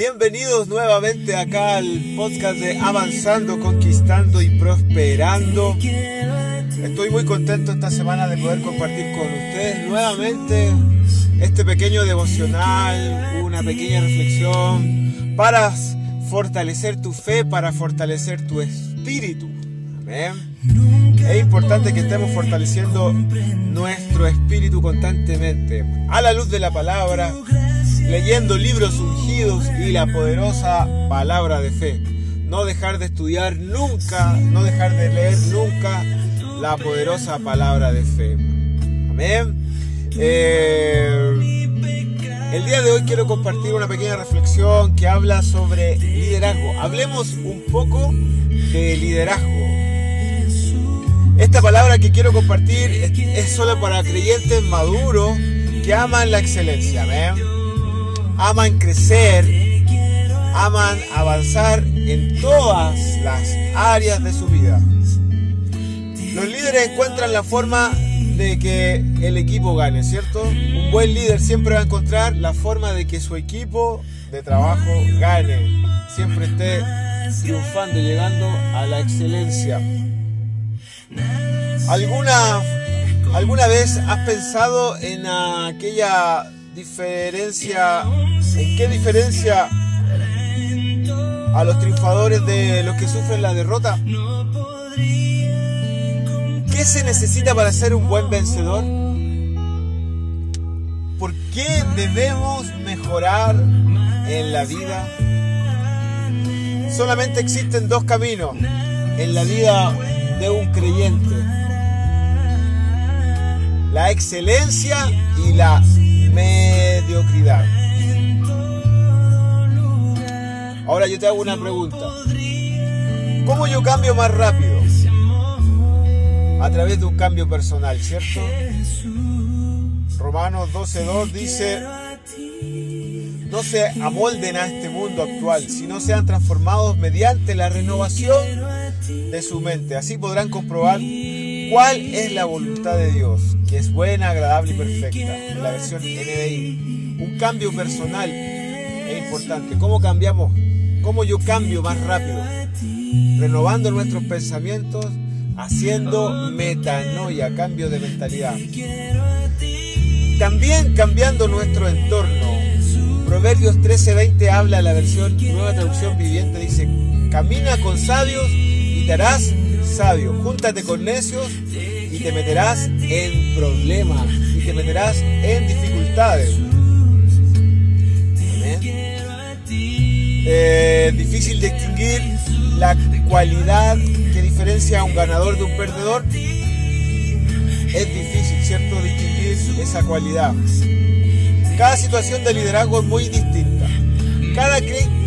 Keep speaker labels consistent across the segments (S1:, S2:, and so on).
S1: Bienvenidos nuevamente acá al podcast de Avanzando, Conquistando y Prosperando. Estoy muy contento esta semana de poder compartir con ustedes nuevamente este pequeño devocional, una pequeña reflexión para fortalecer tu fe, para fortalecer tu espíritu. Amén. Es importante que estemos fortaleciendo nuestro espíritu constantemente a la luz de la palabra, leyendo libros y la poderosa palabra de fe. No dejar de estudiar nunca, no dejar de leer nunca la poderosa palabra de fe. Amén. Eh, el día de hoy quiero compartir una pequeña reflexión que habla sobre liderazgo. Hablemos un poco de liderazgo. Esta palabra que quiero compartir es, solo para creyentes maduros que aman la excelencia. Amén aman crecer, aman avanzar en todas las áreas de su vida. Los líderes encuentran la forma de que el equipo gane, ¿cierto? Un buen líder siempre va a encontrar la forma de que su equipo de trabajo gane, siempre esté triunfando, llegando a la excelencia. ¿Alguna, ¿Alguna vez has pensado en aquella diferencia, en qué diferencia a los triunfadores de los que sufren la derrota? ¿Qué se necesita para ser un buen vencedor? ¿Por qué debemos mejorar en la vida? Solamente existen dos caminos en la vida de un creyente. La excelencia y la mediocridad. Ahora yo te hago una pregunta. ¿Cómo yo cambio más rápido? A través de un cambio personal, ¿cierto? Romanos 12.2 dice, no se amolden a este mundo actual, sino sean transformados mediante la renovación de su mente. Así podrán comprobar cuál es la voluntad de Dios, que es buena, agradable y perfecta. La versión NDI. Un cambio personal es importante. ¿Cómo cambiamos? ¿Cómo yo cambio más rápido? Renovando nuestros pensamientos, haciendo metanoia, cambio de mentalidad. También cambiando nuestro entorno. Proverbios 13:20 habla la versión nueva traducción viviente, dice, camina con sabios y te harás sabio. Júntate con necios y te meterás en problemas te meterás en dificultades. Eh, difícil distinguir la cualidad que diferencia a un ganador de un perdedor. Es difícil, ¿cierto?, distinguir esa cualidad. Cada situación de liderazgo es muy distinta. Cada,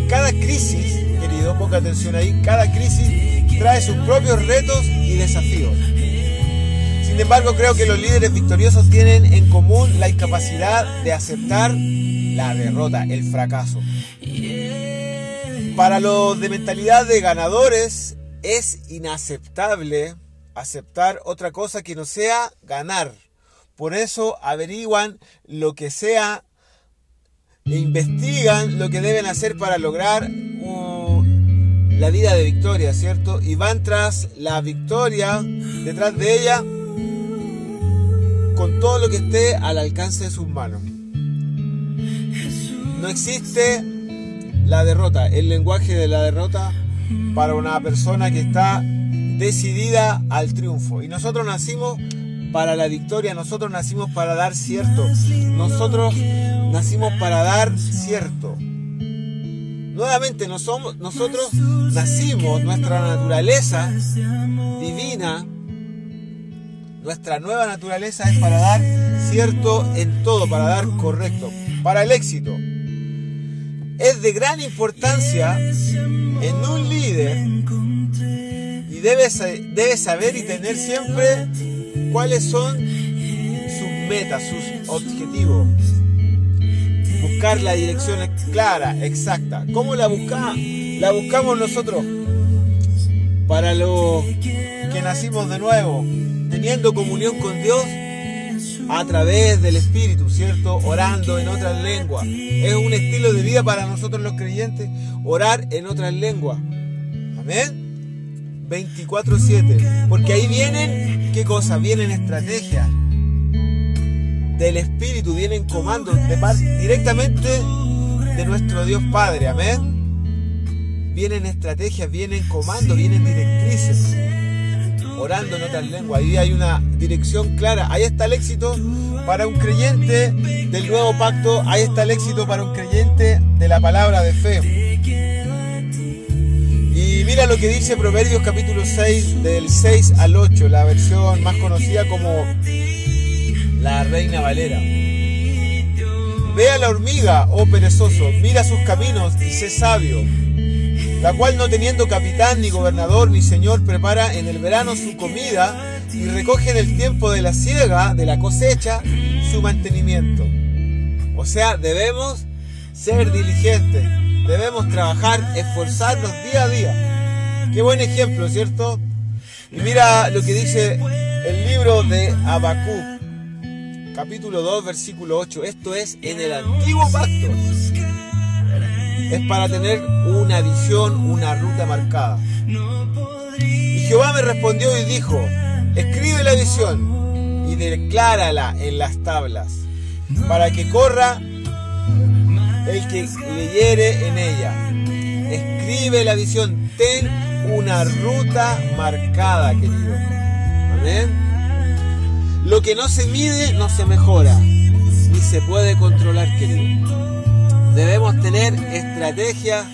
S1: cada crisis, querido, ponga atención ahí, cada crisis trae sus propios retos y desafíos. Sin embargo, creo que los líderes victoriosos tienen en común la incapacidad de aceptar la derrota, el fracaso. Para los de mentalidad de ganadores es inaceptable aceptar otra cosa que no sea ganar. Por eso averiguan lo que sea e investigan lo que deben hacer para lograr la vida de victoria, ¿cierto? Y van tras la victoria, detrás de ella, con todo lo que esté al alcance de sus manos. No existe la derrota, el lenguaje de la derrota para una persona que está decidida al triunfo. Y nosotros nacimos para la victoria, nosotros nacimos para dar cierto, nosotros nacimos para dar cierto. Nuevamente nosotros nacimos, nuestra naturaleza divina, nuestra nueva naturaleza es para dar cierto en todo, para dar correcto, para el éxito. Es de gran importancia en un líder y debe, debe saber y tener siempre cuáles son sus metas, sus objetivos buscar la dirección clara, exacta. ¿Cómo la buscamos? La buscamos nosotros para los que nacimos de nuevo, teniendo comunión con Dios a través del Espíritu, ¿cierto? Orando en otras lenguas. Es un estilo de vida para nosotros los creyentes orar en otras lenguas. Amén. 24/7. Porque ahí vienen, ¿qué cosa? Vienen estrategias del Espíritu, vienen comandos directamente de nuestro Dios Padre. Amén. Vienen estrategias, vienen comandos, vienen directrices. Orando en otras lenguas. Ahí hay una dirección clara. Ahí está el éxito para un creyente del nuevo pacto. Ahí está el éxito para un creyente de la palabra de fe. Y mira lo que dice Proverbios capítulo 6, del 6 al 8, la versión más conocida como la Reina Valera. Ve a la hormiga, oh perezoso, mira sus caminos y sé sabio, la cual no teniendo capitán, ni gobernador, ni señor, prepara en el verano su comida y recoge en el tiempo de la siega, de la cosecha, su mantenimiento. O sea, debemos ser diligentes, debemos trabajar, esforzarnos día a día. Qué buen ejemplo, ¿cierto? Y mira lo que dice el libro de Habacuc capítulo 2, versículo 8. Esto es en el antiguo pacto. Es para tener una visión, una ruta marcada. Y Jehová me respondió y dijo, escribe la visión y declárala en las tablas, para que corra el que leyere en ella. Escribe la visión, ten una ruta marcada, querido. Amén. Lo que no se mide no se mejora, ni se puede controlar, querido. Debemos tener estrategia,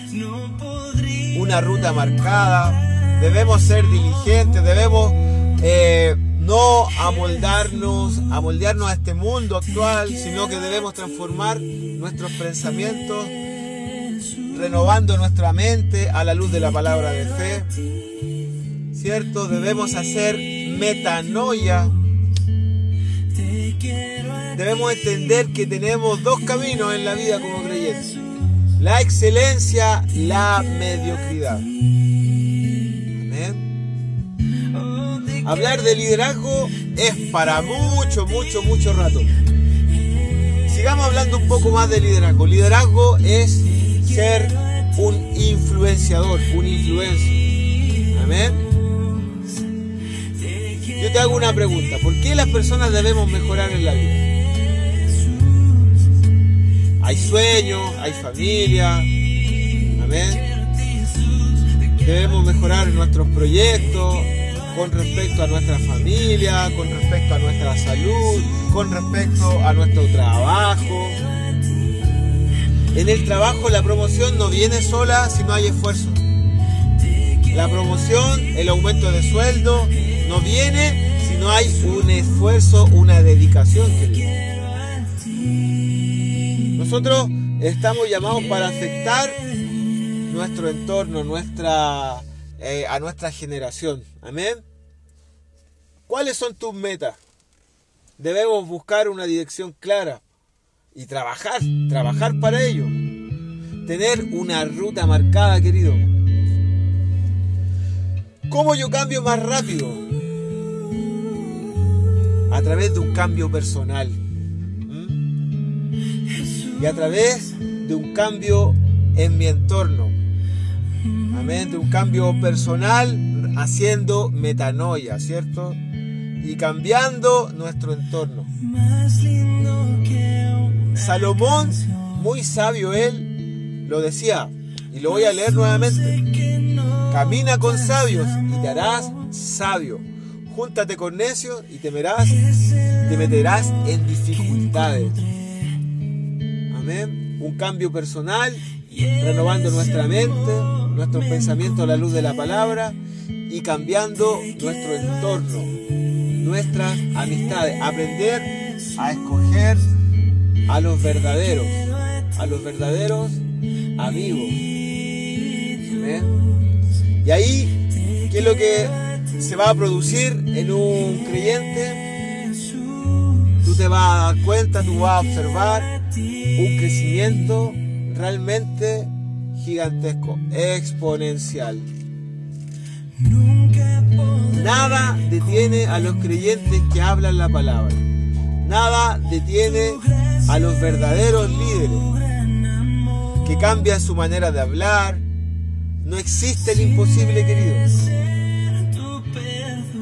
S1: una ruta marcada, debemos ser diligentes, debemos eh, no amoldarnos, amoldearnos a este mundo actual, sino que debemos transformar nuestros pensamientos, renovando nuestra mente a la luz de la palabra de fe. ¿Cierto? Debemos hacer metanoia debemos entender que tenemos dos caminos en la vida como creyentes. La excelencia, la mediocridad. Amén. Hablar de liderazgo es para mucho, mucho, mucho rato. Sigamos hablando un poco más de liderazgo. Liderazgo es ser un influenciador, un influencer. Amén. Yo te hago una pregunta. ¿Por qué las personas debemos mejorar en la vida? Hay sueños, hay familia. Amén. Debemos mejorar nuestros proyectos con respecto a nuestra familia, con respecto a nuestra salud, con respecto a nuestro trabajo. En el trabajo la promoción no viene sola si no hay esfuerzo. La promoción, el aumento de sueldo, no viene si no hay un esfuerzo, una dedicación, nosotros estamos llamados para afectar nuestro entorno, nuestra, eh, a nuestra generación. Amén. ¿Cuáles son tus metas? Debemos buscar una dirección clara y trabajar, trabajar para ello. Tener una ruta marcada, querido. ¿Cómo yo cambio más rápido? A través de un cambio personal y a través de un cambio en mi entorno. Amén, de un cambio personal haciendo metanoia, ¿cierto? Y cambiando nuestro entorno. Salomón, muy sabio él, lo decía, y lo voy a leer nuevamente. Camina con sabios y te harás sabio. Júntate con necios y temerás, te meterás en dificultades. Un cambio personal, renovando nuestra mente, nuestros pensamientos a la luz de la palabra y cambiando nuestro entorno, nuestras amistades. Aprender a escoger a los verdaderos, a los verdaderos amigos. Y ahí, ¿qué es lo que se va a producir en un creyente? Tú te vas a dar cuenta, tú vas a observar un crecimiento realmente gigantesco, exponencial. Nada detiene a los creyentes que hablan la palabra. Nada detiene a los verdaderos líderes que cambian su manera de hablar. No existe el imposible, querido.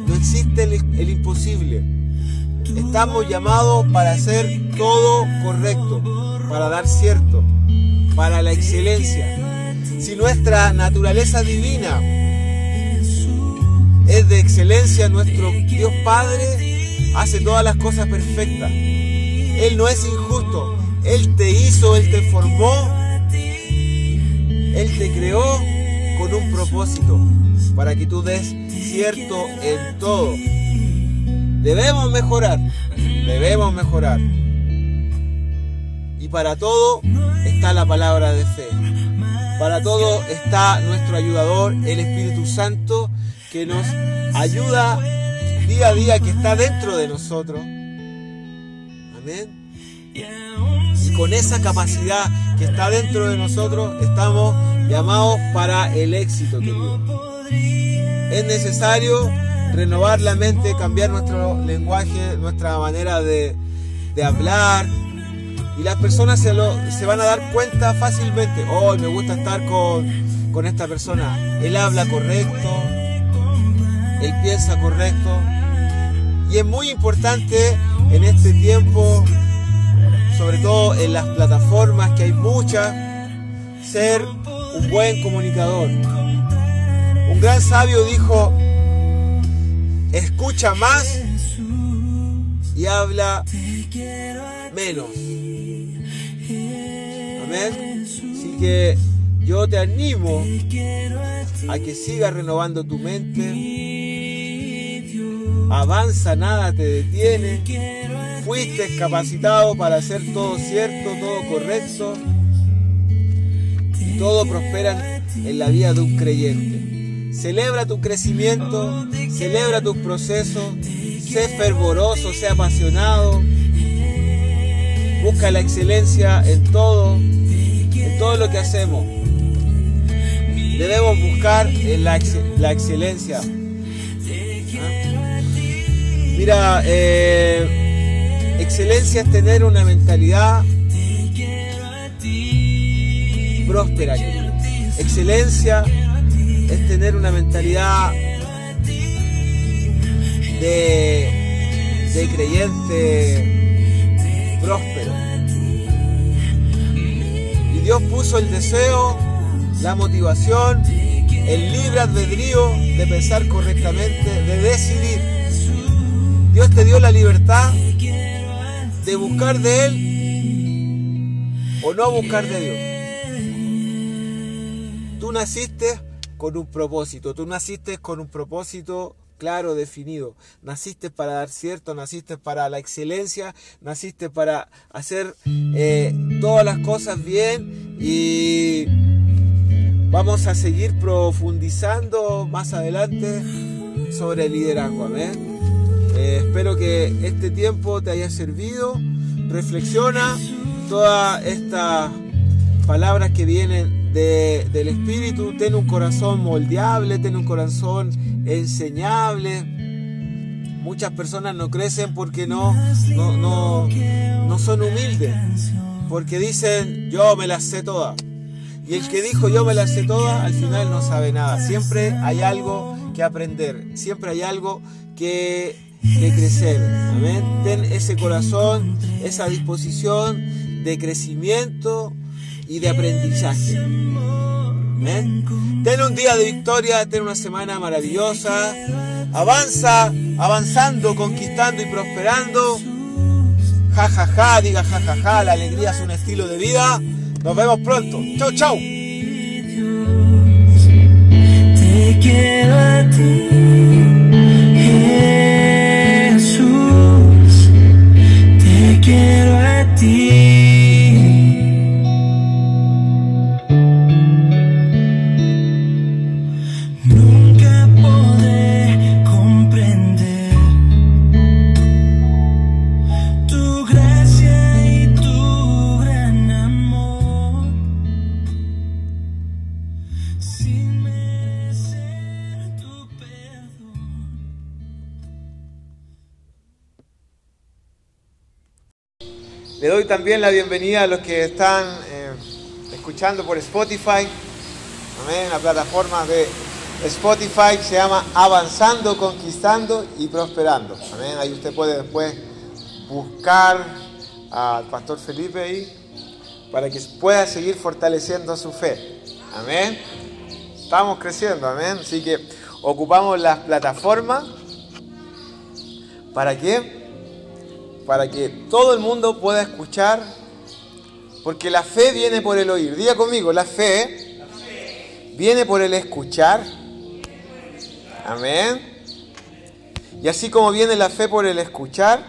S1: No existe el, imposible. Estamos llamados para hacer todo correcto, para dar cierto, para la excelencia. Si nuestra naturaleza divina es de excelencia, nuestro Dios Padre hace todas las cosas perfectas. Él no es injusto. Él te hizo, Él te formó, Él te creó con un propósito para que tú des cierto en todo. Debemos mejorar, debemos mejorar. Y para todo está la palabra de fe. Para todo está nuestro ayudador, el Espíritu Santo, que nos ayuda día a día, que está dentro de nosotros. Amén. Y con esa capacidad que está dentro de nosotros, estamos llamados para el éxito, querido. Es necesario renovar la mente, cambiar nuestro lenguaje, nuestra manera de, hablar. Y las personas se, lo, se, van a dar cuenta fácilmente. Oh, me gusta estar con, con esta persona. Él habla correcto. Él piensa correcto. Y es muy importante en este tiempo sobre todo en las plataformas, que hay muchas, ser un buen comunicador. Un gran sabio dijo, escucha más y habla menos. Amén. Así que yo te animo a que sigas renovando tu mente. Avanza, nada te detiene fuiste capacitado para hacer todo cierto, todo correcto y todo prospera en la vida de un creyente. Celebra tu crecimiento, celebra tus procesos, sé fervoroso, sé apasionado, busca la excelencia en todo, en todo lo que hacemos. Debemos buscar la, excelencia. ¿Ah? Mira, eh, Excelencia es tener una mentalidad próspera. Excelencia es tener una mentalidad de, de creyente próspero. Y Dios puso el deseo, la motivación, el libre albedrío de pensar correctamente, de decidir. Dios te dio la libertad de buscar de Él o no buscar de Dios. Tú naciste con un propósito, tú naciste con un propósito claro, definido. Naciste para dar cierto, naciste para la excelencia, naciste para hacer eh, todas las cosas bien y vamos a seguir profundizando más adelante sobre el liderazgo. Amén. Eh, espero que este tiempo te haya servido. Reflexiona todas estas palabras que vienen del Espíritu. Ten un corazón moldeable, ten un corazón enseñable. Muchas personas no crecen porque no, no, no son humildes. Porque dicen, yo me las sé todas. Y el que dijo yo me las sé todas, al final no sabe nada. Siempre hay algo que aprender. Siempre hay algo que de crecer. Amén. Ten ese corazón, esa disposición de crecimiento y de aprendizaje. Amén. Ten un día de victoria, ten una semana maravillosa. Avanza, avanzando, conquistando y prosperando. Ja, ja, ja, diga ja, ja, ja, la alegría es un estilo de vida. Nos vemos pronto. Chau, chau. Te quiero a ti. quiero a ti. También la bienvenida a los que están eh, escuchando por Spotify. Amén. La plataforma de Spotify se llama Avanzando, Conquistando y Prosperando. Amén. Ahí usted puede después buscar al Pastor Felipe ahí para que pueda seguir fortaleciendo su fe. Amén. Estamos creciendo, amén. Así que ocupamos las plataformas. ¿Para qué? Para que todo el mundo pueda escuchar. Porque la fe viene por el oír. Diga conmigo, la fe, viene por el escuchar. Amén. Y así como viene la fe por el escuchar,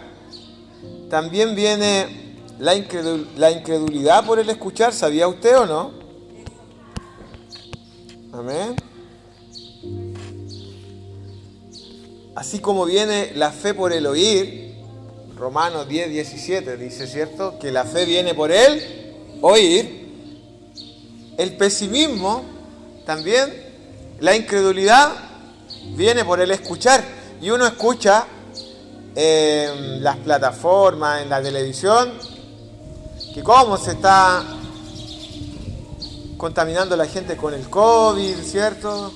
S1: también viene la, incredulidad por el escuchar, ¿sabía usted o no? Amén. Así como viene la fe por el oír, Romanos 10, 17 dice, ¿cierto? Que la fe viene por el oír. El pesimismo también, la incredulidad viene por el escuchar. Y uno escucha en las plataformas, en la televisión, que cómo se está contaminando la gente con el COVID, ¿cierto?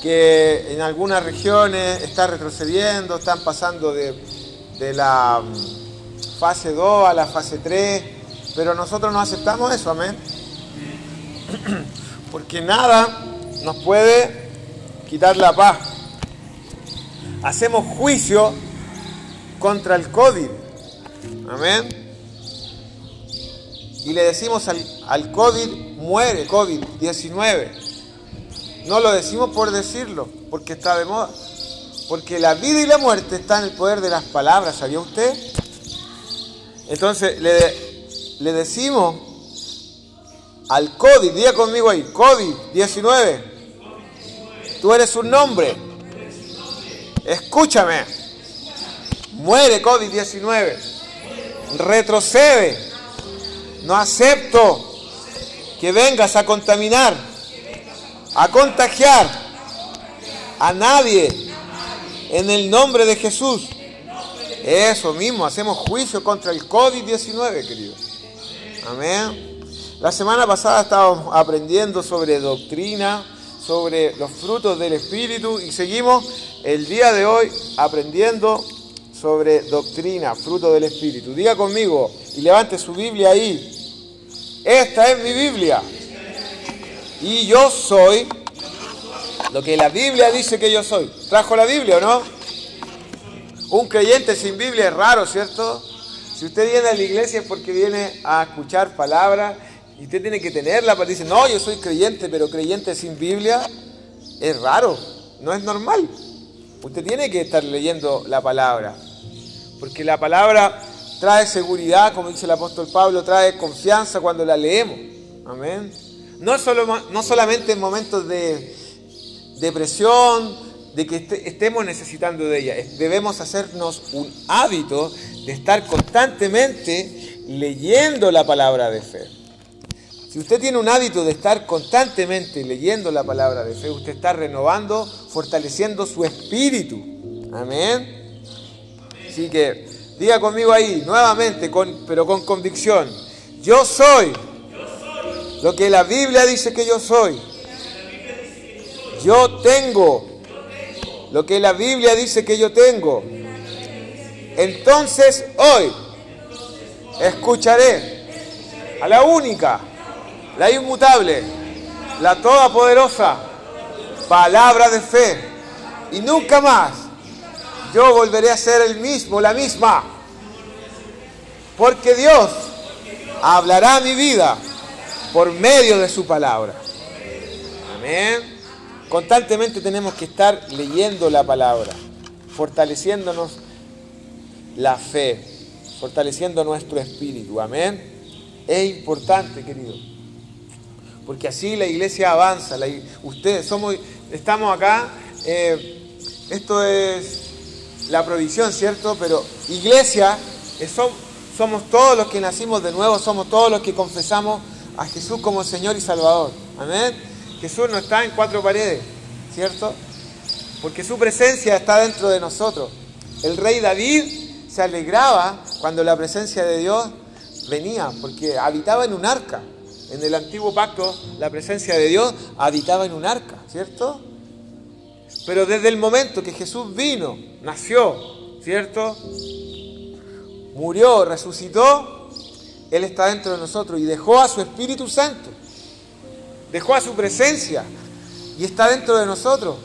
S1: Que en algunas regiones está retrocediendo, están pasando de, la mm, fase 2 a la fase 3, pero nosotros no aceptamos eso, amén. Porque nada nos puede quitar la paz. Hacemos juicio contra el COVID, amén y le decimos al, COVID, muere COVID-19. No lo decimos por decirlo, porque está de moda. Porque la vida y la muerte están en el poder de las palabras, ¿sabía usted? Entonces le, le decimos al COVID, diga conmigo ahí, COVID-19, tú eres un nombre. Escúchame. Muere COVID-19. Retrocede no acepto que vengas a contaminar, a contagiar a nadie en el nombre de Jesús. Eso mismo, hacemos juicio contra el COVID-19, querido. Amén. La semana pasada estábamos aprendiendo sobre doctrina, sobre los frutos del Espíritu y seguimos el día de hoy aprendiendo sobre doctrina, fruto del Espíritu. Diga conmigo y levante su Biblia ahí. Esta es mi Biblia. Y yo soy lo que la Biblia dice que yo soy. ¿Trajo la Biblia o no? Un creyente sin Biblia es raro, ¿cierto? Si usted viene a la iglesia es porque viene a escuchar palabras y usted tiene que tenerla para decir, no, yo soy creyente, pero creyente sin Biblia es raro, no es normal. Usted tiene que estar leyendo la palabra, porque la palabra trae seguridad, como dice el apóstol Pablo, trae confianza cuando la leemos. Amén. No, solo, no solamente en momentos de depresión, de que estemos necesitando de ella. Debemos hacernos un hábito de estar constantemente leyendo la palabra de fe. Si usted tiene un hábito de estar constantemente leyendo la palabra de fe, usted está renovando, fortaleciendo su espíritu. Amén. Así que Diga conmigo ahí, nuevamente, pero con convicción. Yo soy lo que la Biblia dice que yo soy. Yo tengo lo que la Biblia dice que yo tengo. Entonces hoy escucharé a la única, la inmutable, la todopoderosa palabra de fe. Y nunca más yo volveré a ser el mismo, la misma. Porque Dios hablará mi vida por medio de su palabra. Amén. Constantemente tenemos que estar leyendo la palabra, fortaleciéndonos la fe, fortaleciendo nuestro espíritu. Amén. Es importante, querido. Porque así la iglesia avanza. ustedes somos, estamos acá. Eh, esto es la provisión, ¿cierto? Pero iglesia somos todos los que nacimos de nuevo, somos todos los que confesamos a Jesús como Señor y Salvador. Amén. Jesús no está en cuatro paredes, ¿cierto? Porque su presencia está dentro de nosotros. El rey David se alegraba cuando la presencia de Dios venía, porque habitaba en un arca. En el antiguo pacto, la presencia de Dios habitaba en un arca, ¿cierto? Pero desde el momento que Jesús vino, nació, ¿cierto? Murió, resucitó, Él está dentro de nosotros y dejó a su Espíritu Santo, dejó a su presencia y está dentro de nosotros.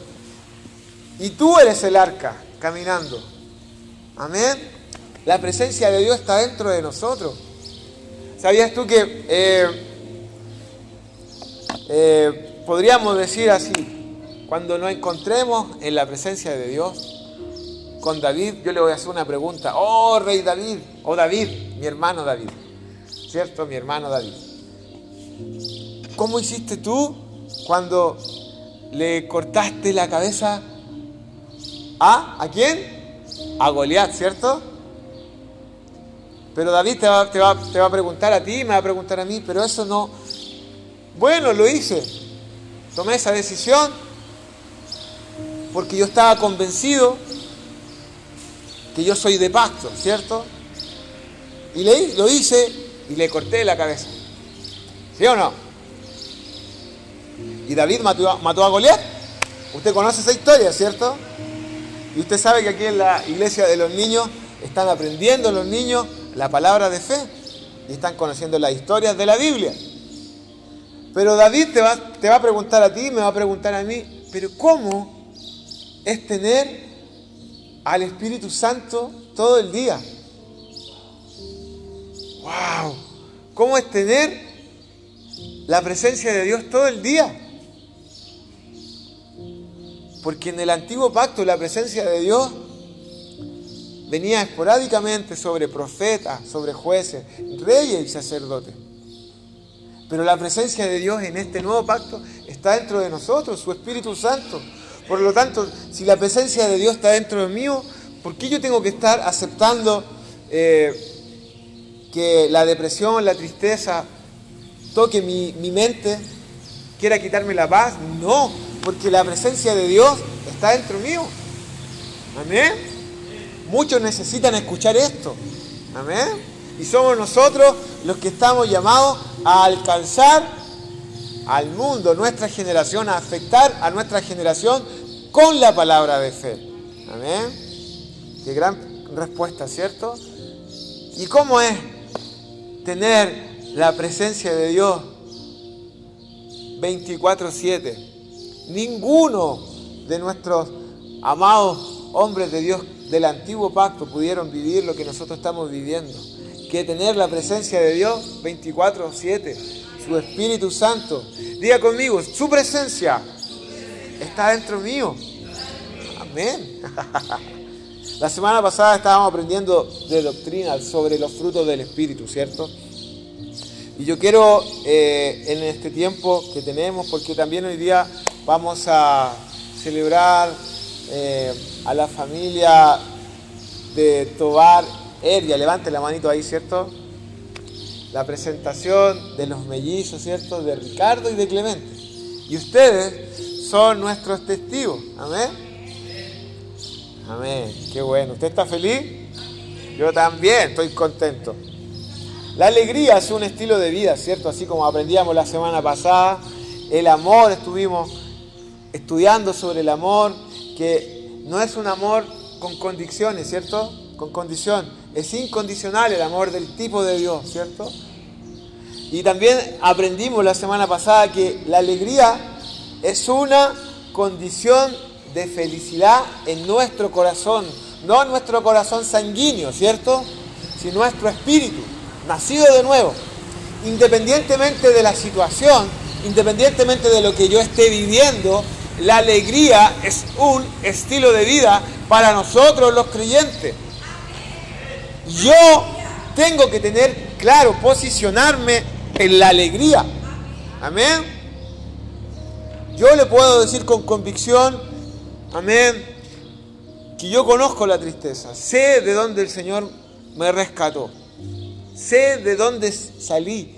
S1: Y tú eres el arca caminando. Amén. La presencia de Dios está dentro de nosotros. ¿Sabías tú que eh, eh, podríamos decir así, cuando nos encontremos en la presencia de Dios, con David, yo le voy a hacer una pregunta. Oh, rey David, oh David, mi hermano David, ¿cierto? Mi hermano David. ¿Cómo hiciste tú cuando le cortaste la cabeza a, ¿a quién? A Goliat, ¿cierto? Pero David te va, a preguntar a ti, me va a preguntar a mí, pero eso no... Bueno, lo hice. Tomé esa decisión porque yo estaba convencido que yo soy de pacto, ¿cierto? Y lo hice y le corté la cabeza. ¿Sí o no? Y David mató, mató a Goliat. Usted conoce esa historia, ¿cierto? Y usted sabe que aquí en la iglesia de los niños están aprendiendo los niños la palabra de fe y están conociendo las historias de la Biblia. Pero David te va, te va a preguntar a ti, me va a preguntar a mí, pero ¿cómo es tener al Espíritu Santo todo el día? ¡Wow! ¿Cómo es tener la presencia de Dios todo el día? Porque en el antiguo pacto la presencia de Dios venía esporádicamente sobre profetas, sobre jueces, reyes y sacerdotes. Pero la presencia de Dios en este nuevo pacto está dentro de nosotros, su Espíritu Santo. Por lo tanto, si la presencia de Dios está dentro de mí, ¿por qué yo tengo que estar aceptando eh, que la depresión, la tristeza toque mi, mi mente, quiera quitarme la paz? No, porque la presencia de Dios está dentro mío. Amén. Muchos necesitan escuchar esto. Amén. Y somos nosotros los que estamos llamados a alcanzar al mundo, nuestra generación, a afectar a nuestra generación con la palabra de fe. Amén. Qué gran respuesta, ¿cierto? ¿Y cómo es tener la presencia de Dios 24/7? Ninguno de nuestros amados hombres de Dios del antiguo pacto pudieron vivir lo que nosotros estamos viviendo. Que tener la presencia de Dios 24/7, su Espíritu Santo. Diga conmigo, su presencia está dentro mío. Amén. La semana pasada estábamos aprendiendo de doctrina sobre los frutos del Espíritu, ¿cierto? Y yo quiero eh, en este tiempo que tenemos, porque también hoy día vamos a celebrar eh, a la familia de Tobar Eria, levante la manito ahí, ¿cierto? La presentación de los mellizos, ¿cierto? De Ricardo y de Clemente. Y ustedes son nuestros testigos, amén. Amén, qué bueno. ¿Usted está feliz? Yo también estoy contento. La alegría es un estilo de vida, ¿cierto? Así como aprendíamos la semana pasada, el amor, estuvimos estudiando sobre el amor, que no es un amor con condiciones, ¿cierto? Con condición. Es incondicional el amor del tipo de Dios, ¿cierto? Y también aprendimos la semana pasada que la alegría es una condición de felicidad en nuestro corazón, no nuestro corazón sanguíneo, ¿cierto? Sino nuestro espíritu, nacido de nuevo. Independientemente de la situación, independientemente de lo que yo esté viviendo, la alegría es un estilo de vida para nosotros los creyentes. Yo tengo que tener claro, posicionarme en la alegría. Amén. Yo le puedo decir con convicción, amén, que yo conozco la tristeza, sé de dónde el Señor me rescató, sé de dónde salí.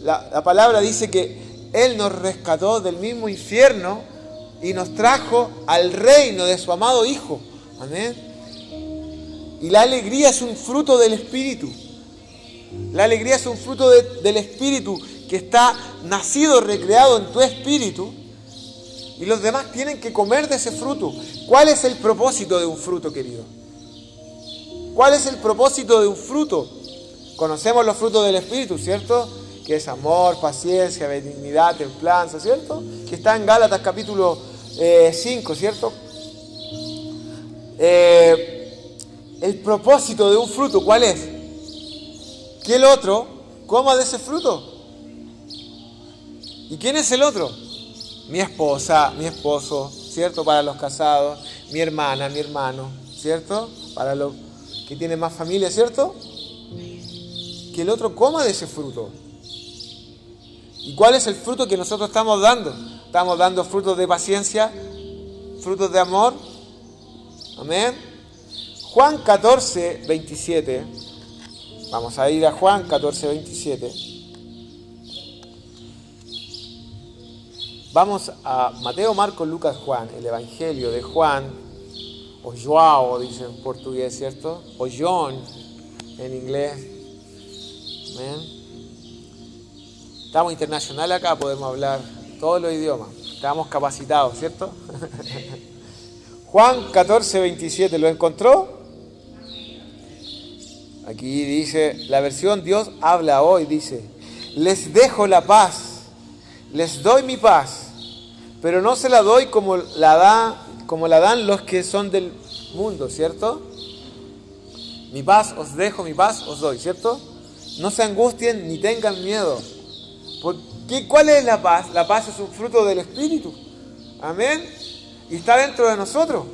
S1: La, la palabra dice que Él nos rescató del mismo infierno y nos trajo al reino de su amado Hijo. Amén. Y la alegría es un fruto del Espíritu. La alegría es un fruto del Espíritu que está nacido, recreado en tu espíritu, y los demás tienen que comer de ese fruto. ¿Cuál es el propósito de un fruto, querido? ¿Cuál es el propósito de un fruto? Conocemos los frutos del Espíritu, ¿cierto? Que es amor, paciencia, benignidad, templanza, ¿cierto? Que está en Gálatas capítulo 5, eh, ¿cierto? Eh, el propósito de un fruto, ¿cuál es? Que el otro coma de ese fruto. ¿Y quién es el otro? Mi esposa, mi esposo, ¿cierto? Para los casados, mi hermana, mi hermano, ¿cierto? Para los que tienen más familia, ¿cierto? Que el otro coma de ese fruto. ¿Y cuál es el fruto que nosotros estamos dando? Estamos dando frutos de paciencia, frutos de amor. Amén. Juan 14, 27. Vamos a ir a Juan 14, 27. Vamos a Mateo, Marcos, Lucas, Juan, el Evangelio de Juan, o Joao, dice en portugués, ¿cierto? O John en inglés. Estamos internacional acá, podemos hablar todos los idiomas. Estamos capacitados, ¿cierto? Juan 14, 27, ¿lo encontró? Aquí dice, la versión Dios habla hoy, dice, les dejo la paz, les doy mi paz pero no se la doy como la, da, como la dan los que son del mundo, ¿cierto? Mi paz os dejo, mi paz os doy, ¿cierto? No se angustien ni tengan miedo. Porque, ¿Cuál es la paz? La paz es un fruto del Espíritu. Amén. Y está dentro de nosotros.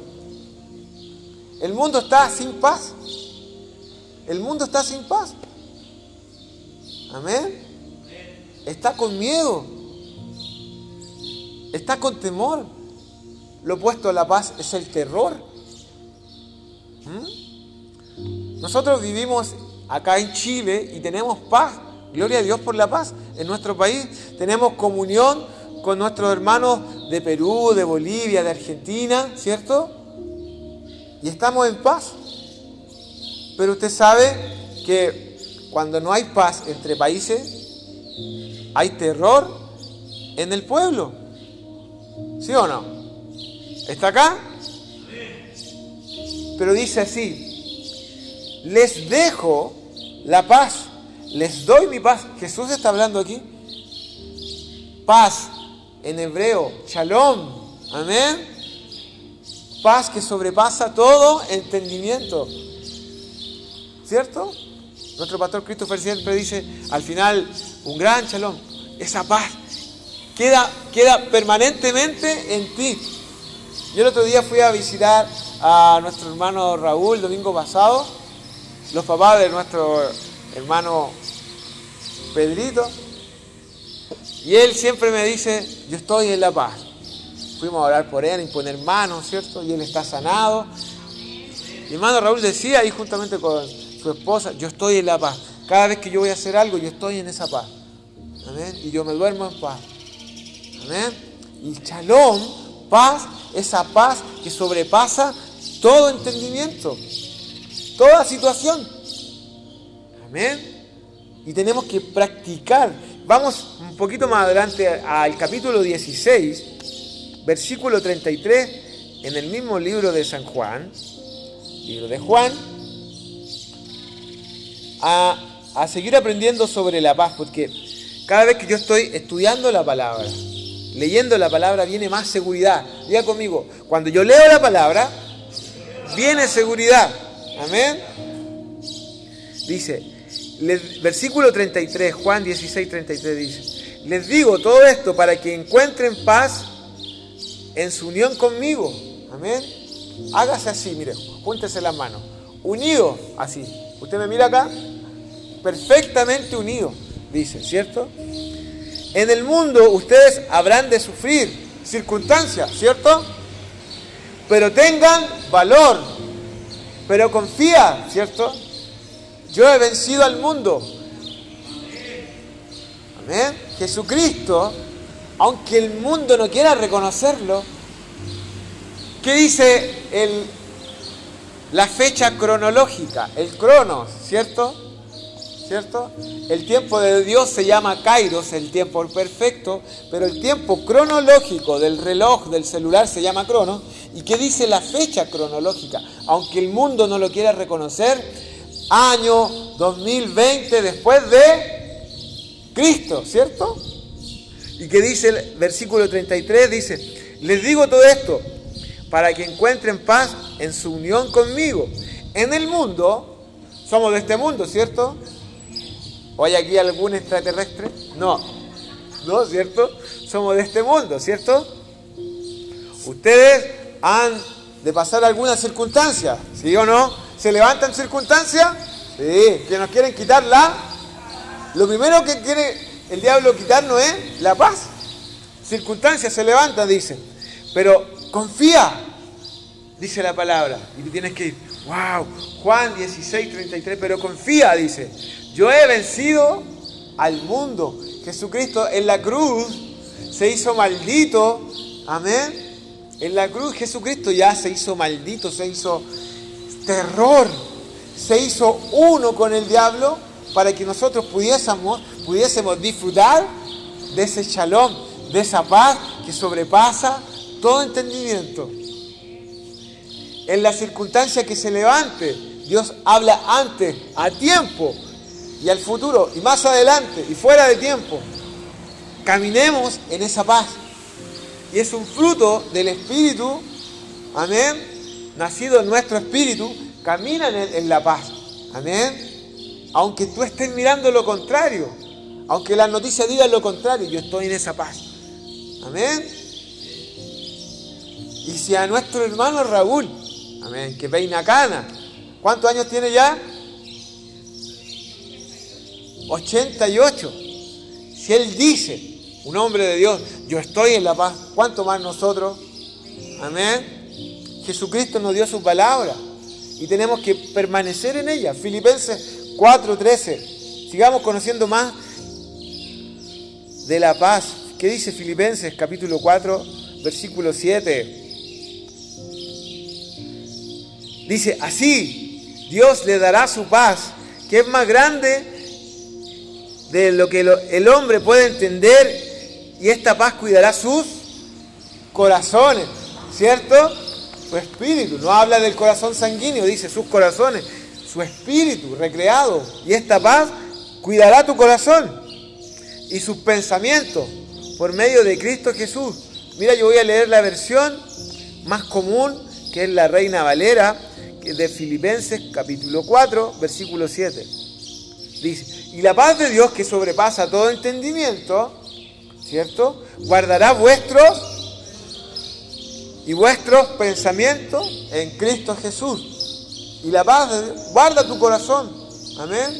S1: El mundo está sin paz. El mundo está sin paz. Amén. Está con miedo está con temor. Lo opuesto a la paz es el terror. ¿Mm? Nosotros vivimos acá en Chile y tenemos paz. Gloria a Dios por la paz. En nuestro país tenemos comunión con nuestros hermanos de Perú, de Bolivia, de Argentina, ¿cierto? Y estamos en paz. Pero usted sabe que cuando no hay paz entre países, hay terror en el pueblo. ¿Sí o no? ¿Está acá? Pero dice así, les dejo la paz, les doy mi paz. Jesús está hablando aquí. Paz en hebreo, shalom. Amén. Paz que sobrepasa todo entendimiento. ¿Cierto? Nuestro pastor Christopher siempre dice, al final, un gran shalom. Esa paz queda, queda permanentemente en ti. Yo el otro día fui a visitar a nuestro hermano Raúl el domingo pasado, los papás de nuestro hermano Pedrito, y él siempre me dice, yo estoy en la paz. Fuimos a orar por él, imponer manos, ¿cierto? Y él está sanado. Mi hermano Raúl decía ahí juntamente con su esposa, yo estoy en la paz. Cada vez que yo voy a hacer algo, yo estoy en esa paz. Amén. Y yo me duermo en paz. Y shalom, paz, esa paz que sobrepasa todo entendimiento, toda situación. Amén. Y tenemos que practicar. Vamos un poquito más adelante al capítulo 16, versículo 33, en el mismo libro de San Juan, libro de Juan, a, a seguir aprendiendo sobre la paz, porque cada vez que yo estoy estudiando la palabra, leyendo la palabra viene más seguridad. Diga conmigo, cuando yo leo la palabra, viene seguridad. Amén. Dice, versículo 33, Juan 16, 33 dice, les digo todo esto para que encuentren paz en su unión conmigo. Amén. Hágase así, mire, júntese las manos. Unido, así. Usted me mira acá, perfectamente unido, dice, ¿cierto? En el mundo ustedes habrán de sufrir circunstancias, ¿cierto? Pero tengan valor, pero confía, ¿cierto? Yo he vencido al mundo. Amén. Jesucristo, aunque el mundo no quiera reconocerlo, ¿qué dice el, la fecha cronológica? El cronos, ¿cierto? ¿Cierto? El tiempo de Dios se llama Kairos, el tiempo perfecto, pero el tiempo cronológico del reloj, del celular, se llama crono. ¿Y qué dice la fecha cronológica? Aunque el mundo no lo quiera reconocer, año 2020 después de Cristo, ¿cierto? Y que dice el versículo 33, dice, les digo todo esto para que encuentren paz en su unión conmigo. En el mundo, somos de este mundo, ¿cierto? ¿O hay aquí algún extraterrestre? No, no, ¿cierto? Somos de este mundo, ¿cierto? Ustedes han de pasar alguna circunstancia, ¿sí o no? ¿Se levantan circunstancias? Sí, que nos quieren quitar la... Lo primero que quiere el diablo quitarnos es la paz. Circunstancias se levantan, dice. Pero confía, dice la palabra. Y tú tienes que ir, wow, Juan 16, 33, pero confía, dice. Yo he vencido al mundo. Jesucristo en la cruz se hizo maldito. Amén. En la cruz Jesucristo ya se hizo maldito, se hizo terror, se hizo uno con el diablo para que nosotros pudiésemos, pudiésemos disfrutar de ese shalom, de esa paz que sobrepasa todo entendimiento. En la circunstancia que se levante, Dios habla antes, a tiempo y al futuro, y más adelante, y fuera de tiempo. Caminemos en esa paz. Y es un fruto del Espíritu, amén, nacido en nuestro Espíritu, camina en, la paz. Amén. Aunque tú estés mirando lo contrario, aunque las noticias digan lo contrario, yo estoy en esa paz. Amén. Y si a nuestro hermano Raúl, amén, que peina cana, ¿cuántos años tiene ya? 88. Si él dice, un hombre de Dios, yo estoy en la paz, ¿cuánto más nosotros? Amén. Jesucristo nos dio su palabra y tenemos que permanecer en ella. Filipenses 4:13. Sigamos conociendo más de la paz. ¿Qué dice Filipenses capítulo 4, versículo 7? Dice, así Dios le dará su paz, que es más grande de lo que el hombre puede entender, y esta paz cuidará sus corazones, ¿cierto? Su espíritu, no habla del corazón sanguíneo, dice sus corazones, su espíritu recreado, y esta paz cuidará tu corazón y sus pensamientos por medio de Cristo Jesús. Mira, yo voy a leer la versión más común, que es la Reina Valera, de Filipenses capítulo 4, versículo 7. Dice, y la paz de Dios que sobrepasa todo entendimiento, ¿cierto? Guardará vuestros y vuestros pensamientos en Cristo Jesús. Y la paz de Dios, guarda tu corazón, amén,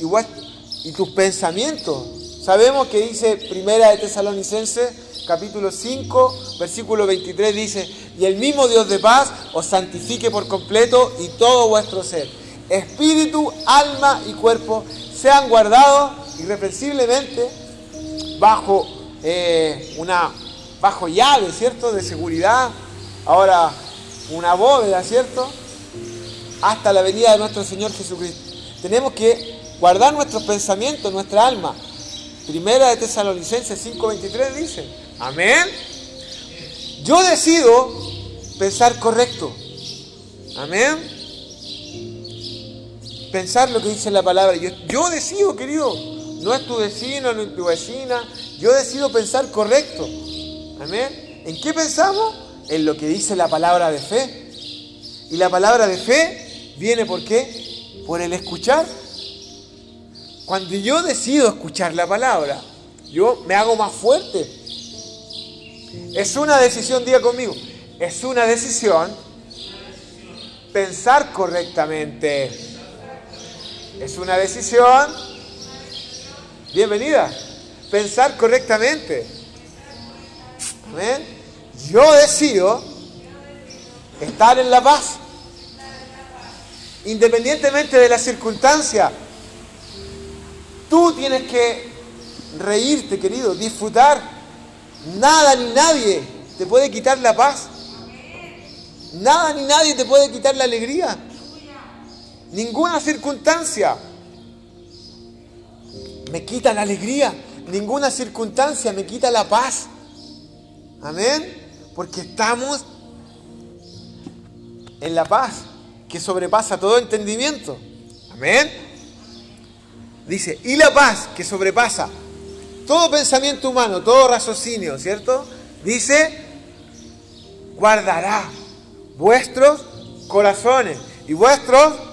S1: y, y tus pensamientos. Sabemos que dice Primera de Tesalonicenses capítulo 5, versículo 23 dice, y el mismo Dios de paz os santifique por completo y todo vuestro ser. Espíritu, alma y cuerpo sean guardados irreprensiblemente bajo eh, una bajo llave, ¿cierto? De seguridad. Ahora una bóveda, ¿cierto? Hasta la venida de nuestro Señor Jesucristo. Tenemos que guardar nuestros pensamientos, nuestra alma. Primera de Tesalonicenses 5:23 dice, Amén. Yo decido pensar correcto. Amén. Pensar lo que dice la palabra. Yo, yo decido, querido. No es tu vecino, no es tu vecina. Yo decido pensar correcto. Amén. ¿En qué pensamos? En lo que dice la palabra de fe. Y la palabra de fe viene por qué? Por el escuchar. Cuando yo decido escuchar la palabra, yo me hago más fuerte es una decisión, diga conmigo, es una decisión pensar correctamente. Es una decisión, bienvenida, pensar correctamente. Yo decido estar en la paz, independientemente de la circunstancia. Tú tienes que reírte, querido, disfrutar Nada ni nadie te puede quitar la paz. Nada ni nadie te puede quitar la alegría. Ninguna circunstancia. me quita la alegría. Ninguna circunstancia me quita la paz. Amén. Porque estamos en la paz que sobrepasa todo entendimiento. Amén. Dice, y la paz que sobrepasa todo pensamiento humano, todo raciocinio, ¿cierto? Dice, guardará vuestros corazones y vuestros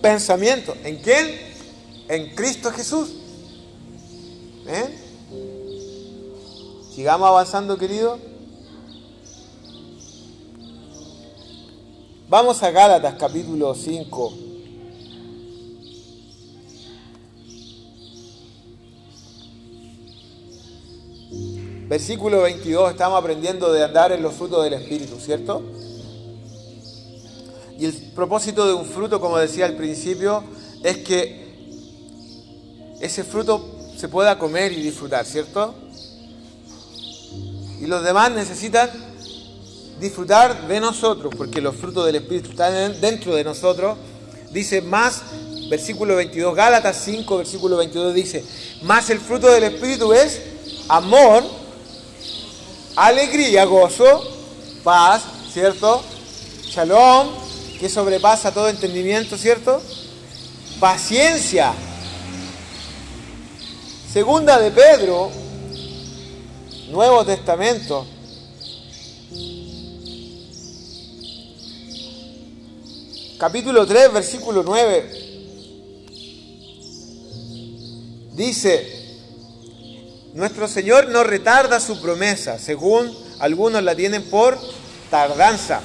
S1: pensamientos. ¿En quién? En Cristo Jesús. ¿Eh? Sigamos avanzando, querido. Vamos a Gálatas capítulo 5. Versículo 22, estamos aprendiendo de andar en los frutos del Espíritu, ¿cierto? Y el propósito de un fruto, como decía al principio, es que ese fruto se pueda comer y disfrutar, ¿cierto? Y los demás necesitan disfrutar de nosotros, porque los frutos del Espíritu están dentro de nosotros. Dice más, versículo 22, Gálatas 5, versículo 22 dice, más el fruto del Espíritu es amor, alegría, gozo, paz, ¿cierto? Shalom, que sobrepasa todo entendimiento, ¿cierto? Paciencia. Segunda de Pedro, Nuevo Testamento. Capítulo 3, versículo 9. Dice, nuestro Señor no retarda su promesa, según algunos la tienen por tardanza,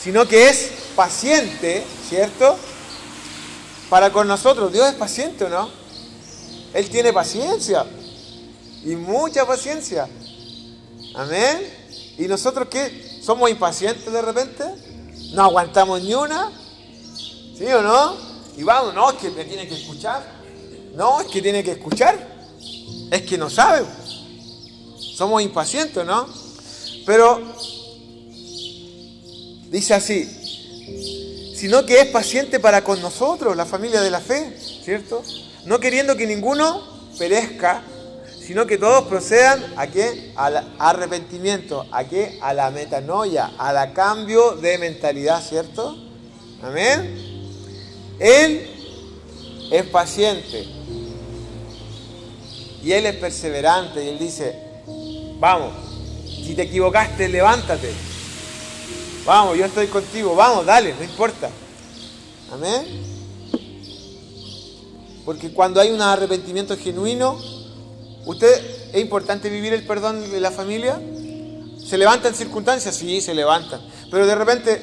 S1: sino que es paciente, ¿cierto? Para con nosotros. Dios es paciente, ¿o no? Él tiene paciencia. Y mucha paciencia. Amén. ¿Y nosotros qué? ¿Somos impacientes de repente? ¿No aguantamos ni una? ¿Sí o no? Y vamos, no, es que me tiene que escuchar. No, es que tiene que escuchar es que no sabe. Somos impacientes, ¿no? Pero dice así, sino que es paciente para con nosotros, la familia de la fe, ¿cierto? No queriendo que ninguno perezca, sino que todos procedan a qué? Al arrepentimiento, a qué? A la metanoia, al cambio de mentalidad, ¿cierto? Amén. Él es paciente, y Él es perseverante y Él dice, vamos, si te equivocaste, levántate. Vamos, yo estoy contigo, vamos, dale, no importa. Amén. Porque cuando hay un arrepentimiento genuino, ¿usted es importante vivir el perdón de la familia? ¿Se levantan circunstancias? Sí, se levantan. Pero de repente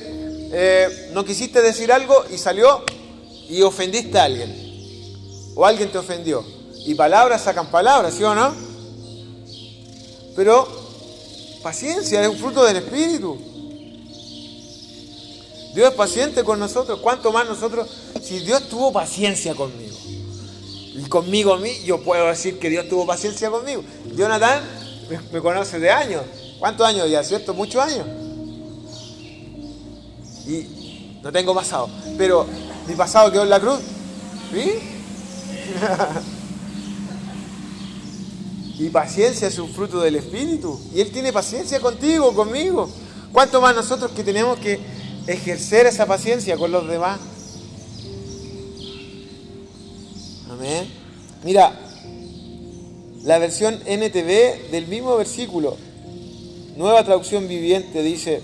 S1: eh, no quisiste decir algo y salió y ofendiste a alguien. O alguien te ofendió. Y palabras sacan palabras, ¿sí o no? Pero paciencia es un fruto del Espíritu. Dios es paciente con nosotros. ¿Cuánto más nosotros? Si Dios tuvo paciencia conmigo. Y conmigo a mí, yo puedo decir que Dios tuvo paciencia conmigo. Jonathan me, conoce de años. ¿Cuántos años ya, cierto? Muchos años. Y no tengo pasado. Pero mi pasado quedó en la cruz. ¿Sí? Y paciencia es un fruto del Espíritu. Y Él tiene paciencia contigo, conmigo. ¿Cuánto más nosotros que tenemos que ejercer esa paciencia con los demás? Amén. Mira, la versión NTV del mismo versículo, nueva traducción viviente, dice,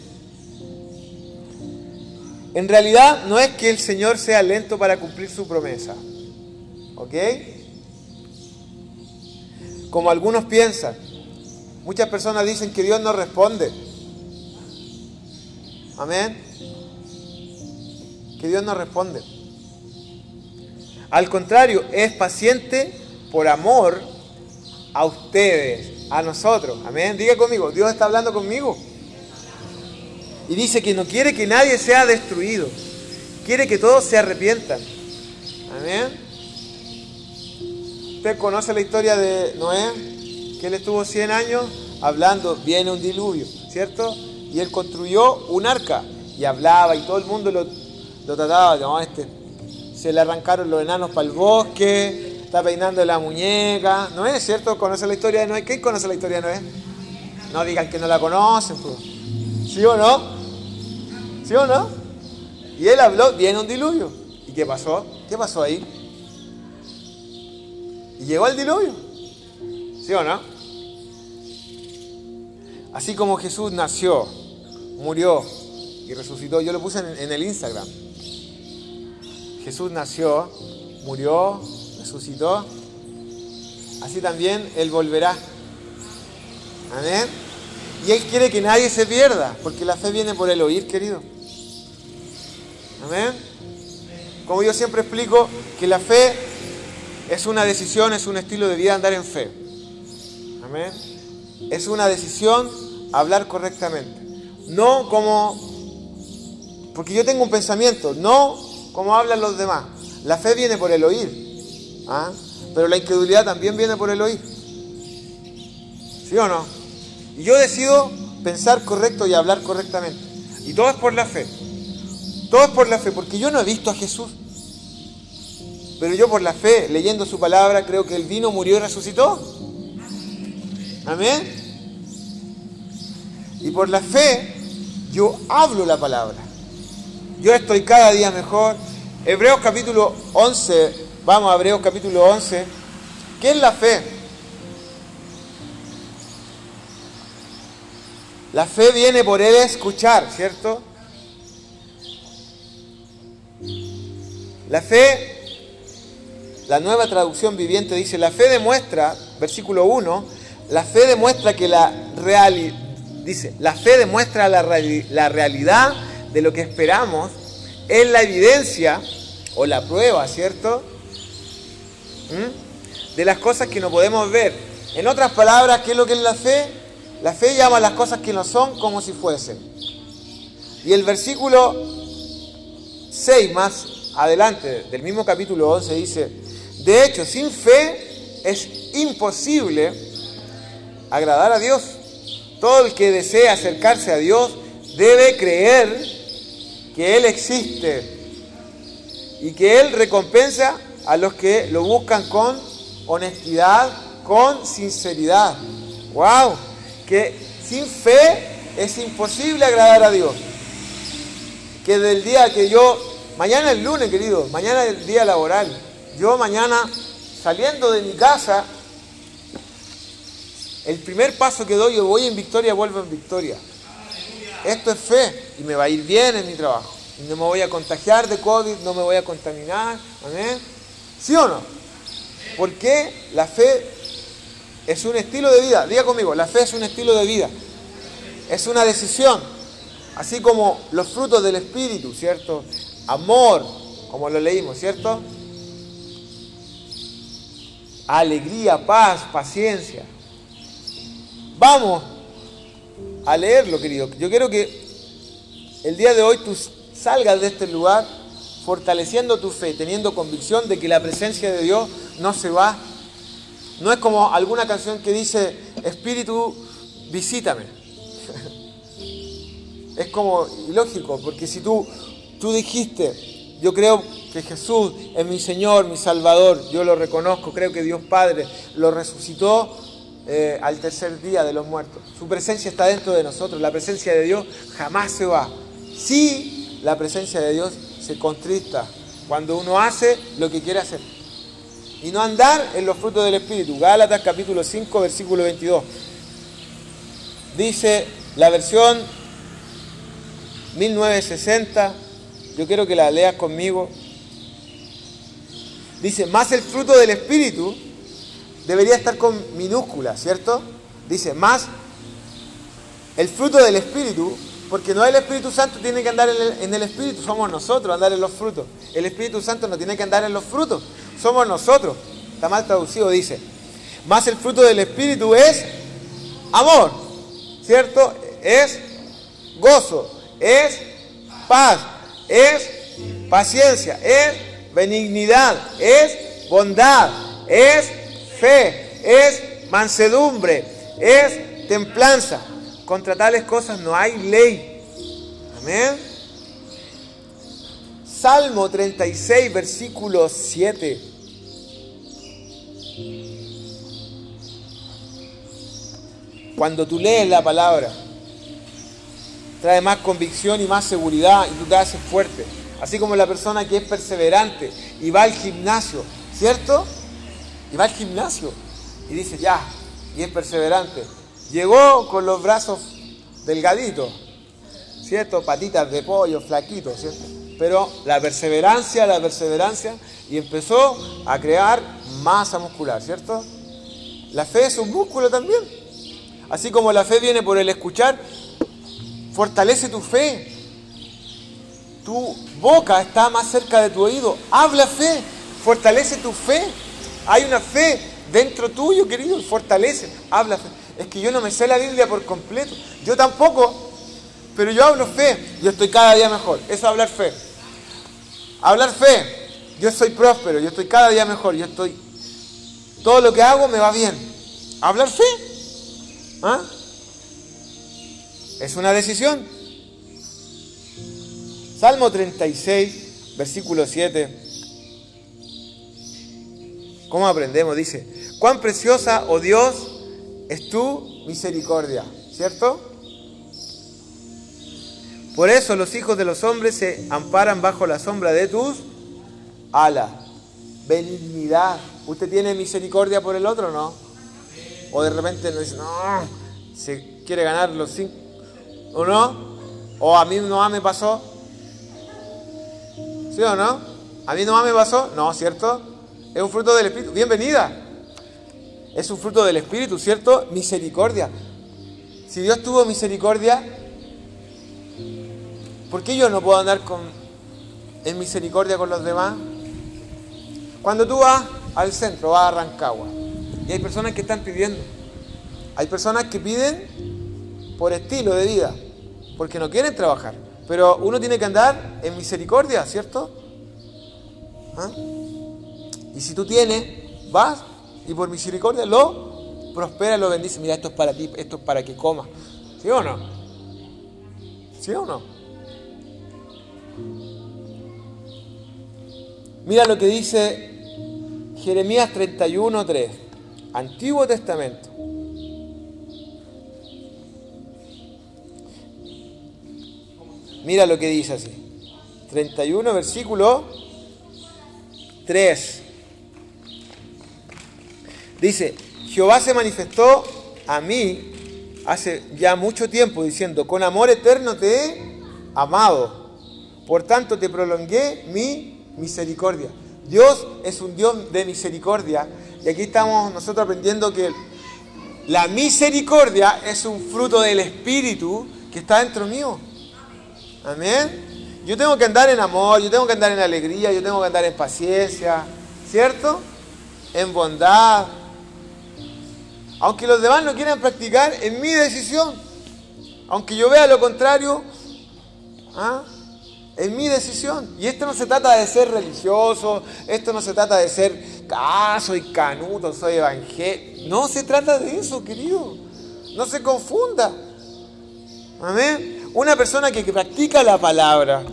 S1: en realidad no es que el Señor sea lento para cumplir su promesa. ¿Ok? como algunos piensan. Muchas personas dicen que Dios no responde. Amén. Que Dios no responde. Al contrario, es paciente por amor a ustedes, a nosotros. Amén. Diga conmigo, Dios está hablando conmigo. Y dice que no quiere que nadie sea destruido. Quiere que todos se arrepientan. Amén. Usted conoce la historia de Noé, que él estuvo 100 años hablando, viene un diluvio, ¿cierto? Y él construyó un arca y hablaba y todo el mundo lo, trataba, no, este, se le arrancaron los enanos para el bosque, está peinando la muñeca. ¿No es cierto? ¿Conoce la historia de Noé? ¿Quién conoce la historia de Noé? No digan que no la conocen. Pues. ¿Sí o no? ¿Sí o no? Y él habló, viene un diluvio. ¿Y qué pasó? ¿Qué pasó ahí? Y llegó el diluvio. ¿Sí o no? Así como Jesús nació, murió y resucitó, yo lo puse en, el Instagram. Jesús nació, murió, resucitó. Así también Él volverá. Amén. Y Él quiere que nadie se pierda, porque la fe viene por el oír, querido. Amén. Como yo siempre explico, que la fe es una decisión, es un estilo de vida andar en fe. Amén. Es una decisión hablar correctamente. No como, porque yo tengo un pensamiento, no como hablan los demás. La fe viene por el oír, ¿ah? pero la incredulidad también viene por el oír. ¿Sí o no? Y yo decido pensar correcto y hablar correctamente. Y todo es por la fe. Todo es por la fe, porque yo no he visto a Jesús. Pero yo por la fe, leyendo su palabra, creo que Él vino, murió y resucitó. Amén. Y por la fe yo hablo la palabra. Yo estoy cada día mejor. Hebreos capítulo 11, vamos a Hebreos capítulo 11. ¿Qué es la fe? La fe viene por el escuchar, ¿cierto? La fe, la nueva traducción viviente dice, la fe demuestra, versículo 1, la fe demuestra que la realidad Dice, la fe demuestra la, realidad de lo que esperamos, es la evidencia o la prueba, ¿cierto? ¿Mm? De las cosas que no podemos ver. En otras palabras, ¿qué es lo que es la fe? La fe llama a las cosas que no son como si fuesen. Y el versículo 6 más adelante del mismo capítulo 11 dice, de hecho, sin fe es imposible agradar a Dios. Todo el que desea acercarse a Dios debe creer que Él existe y que Él recompensa a los que lo buscan con honestidad, con sinceridad. ¡Wow! Que sin fe es imposible agradar a Dios. Que del día que yo, mañana es lunes, querido, mañana es el día laboral. Yo mañana, saliendo de mi casa, el primer paso que doy, yo voy en victoria, vuelvo en victoria. Esto es fe y me va a ir bien en mi trabajo. no me voy a contagiar de COVID, no me voy a contaminar. ¿Amén? ¿Sí o no? Porque la fe es un estilo de vida. Diga conmigo, la fe es un estilo de vida. Es una decisión. Así como los frutos del Espíritu, ¿cierto? Amor, como lo leímos, ¿cierto? Alegría, paz, paciencia. Vamos a leerlo, querido. Yo quiero que el día de hoy tú salgas de este lugar fortaleciendo tu fe, teniendo convicción de que la presencia de Dios no se va. No es como alguna canción que dice, Espíritu, visítame. es como ilógico, porque si tú, tú dijiste, yo creo que Jesús es mi Señor, mi Salvador, yo lo reconozco, creo que Dios Padre lo resucitó, eh, al tercer día de los muertos. Su presencia está dentro de nosotros. La presencia de Dios jamás se va. Si la presencia de Dios se contrista cuando uno hace lo que quiere hacer. Y no andar en los frutos del Espíritu. Gálatas capítulo 5, versículo 22. Dice la versión 1960. Yo quiero que la leas conmigo. Dice, más el fruto del Espíritu debería estar con minúscula, ¿cierto? Dice, más el fruto del Espíritu, porque no el Espíritu Santo tiene que andar en el, Espíritu, somos nosotros andar en los frutos. El Espíritu Santo no tiene que andar en los frutos, somos nosotros. Está mal traducido, dice. Más el fruto del Espíritu es amor, ¿cierto? Es gozo, es paz, es paciencia, es benignidad, es bondad, es fe, es mansedumbre, es templanza. Contra tales cosas no hay ley. Amén. Salmo 36, versículo 7. Cuando tú lees la palabra, trae más convicción y más seguridad y tú te haces fuerte. Así como la persona que es perseverante y va al gimnasio, ¿cierto? Y va al gimnasio y dice, ya, y es perseverante. Llegó con los brazos delgaditos, ¿cierto? Patitas de pollo, flaquitos, ¿cierto? Pero la perseverancia, la perseverancia, y empezó a crear masa muscular, ¿cierto? La fe es un músculo también. Así como la fe viene por el escuchar, fortalece tu fe. Tu boca está más cerca de tu oído. Habla fe, fortalece tu fe. Hay una fe dentro tuyo, querido, fortalece, habla fe. Es que yo no me sé la Biblia por completo. Yo tampoco, pero yo hablo fe. Yo estoy cada día mejor. Eso es hablar fe. Hablar fe. Yo soy próspero, yo estoy cada día mejor, yo estoy... Todo lo que hago me va bien. Hablar fe. ¿Ah? Es una decisión. Salmo 36, versículo 7. ¿Cómo aprendemos? Dice, cuán preciosa, oh Dios, es tu misericordia, ¿cierto? Por eso los hijos de los hombres se amparan bajo la sombra de tus alas. Benignidad. ¿Usted tiene misericordia por el otro o no? O de repente nos dice, no, se quiere ganar los cinco. ¿O no? ¿O a mí no me pasó? ¿Sí o no? ¿A mí no me pasó? No, ¿cierto? Es un fruto del Espíritu. Bienvenida. Es un fruto del Espíritu, ¿cierto? Misericordia. Si Dios tuvo misericordia, ¿por qué yo no puedo andar con, en misericordia con los demás? Cuando tú vas al centro, vas a Rancagua, y hay personas que están pidiendo. Hay personas que piden por estilo de vida, porque no quieren trabajar. Pero uno tiene que andar en misericordia, ¿cierto? ¿Ah? Y si tú tienes, vas y por misericordia lo prospera, lo bendice. Mira, esto es para ti, esto es para que comas. ¿Sí o no? ¿Sí o no? Mira lo que dice Jeremías 31, 3. Antiguo Testamento. Mira lo que dice así. 31, versículo 3. Dice, Jehová se manifestó a mí hace ya mucho tiempo diciendo, con amor eterno te he amado. Por tanto te prolongué mi misericordia. Dios es un Dios de misericordia y aquí estamos nosotros aprendiendo que la misericordia es un fruto del Espíritu que está dentro mío. Amén. Yo tengo que andar en amor, yo tengo que andar en alegría, yo tengo que andar en paciencia, ¿cierto? En bondad. Aunque los demás no quieran practicar, es mi decisión. Aunque yo vea lo contrario, ¿ah? Es mi decisión. Y esto no se trata de ser religioso, esto no se trata de ser, ah, soy canuto, soy evangélico. No se trata de eso, querido. No se confunda. Amén. Una persona que practica la palabra,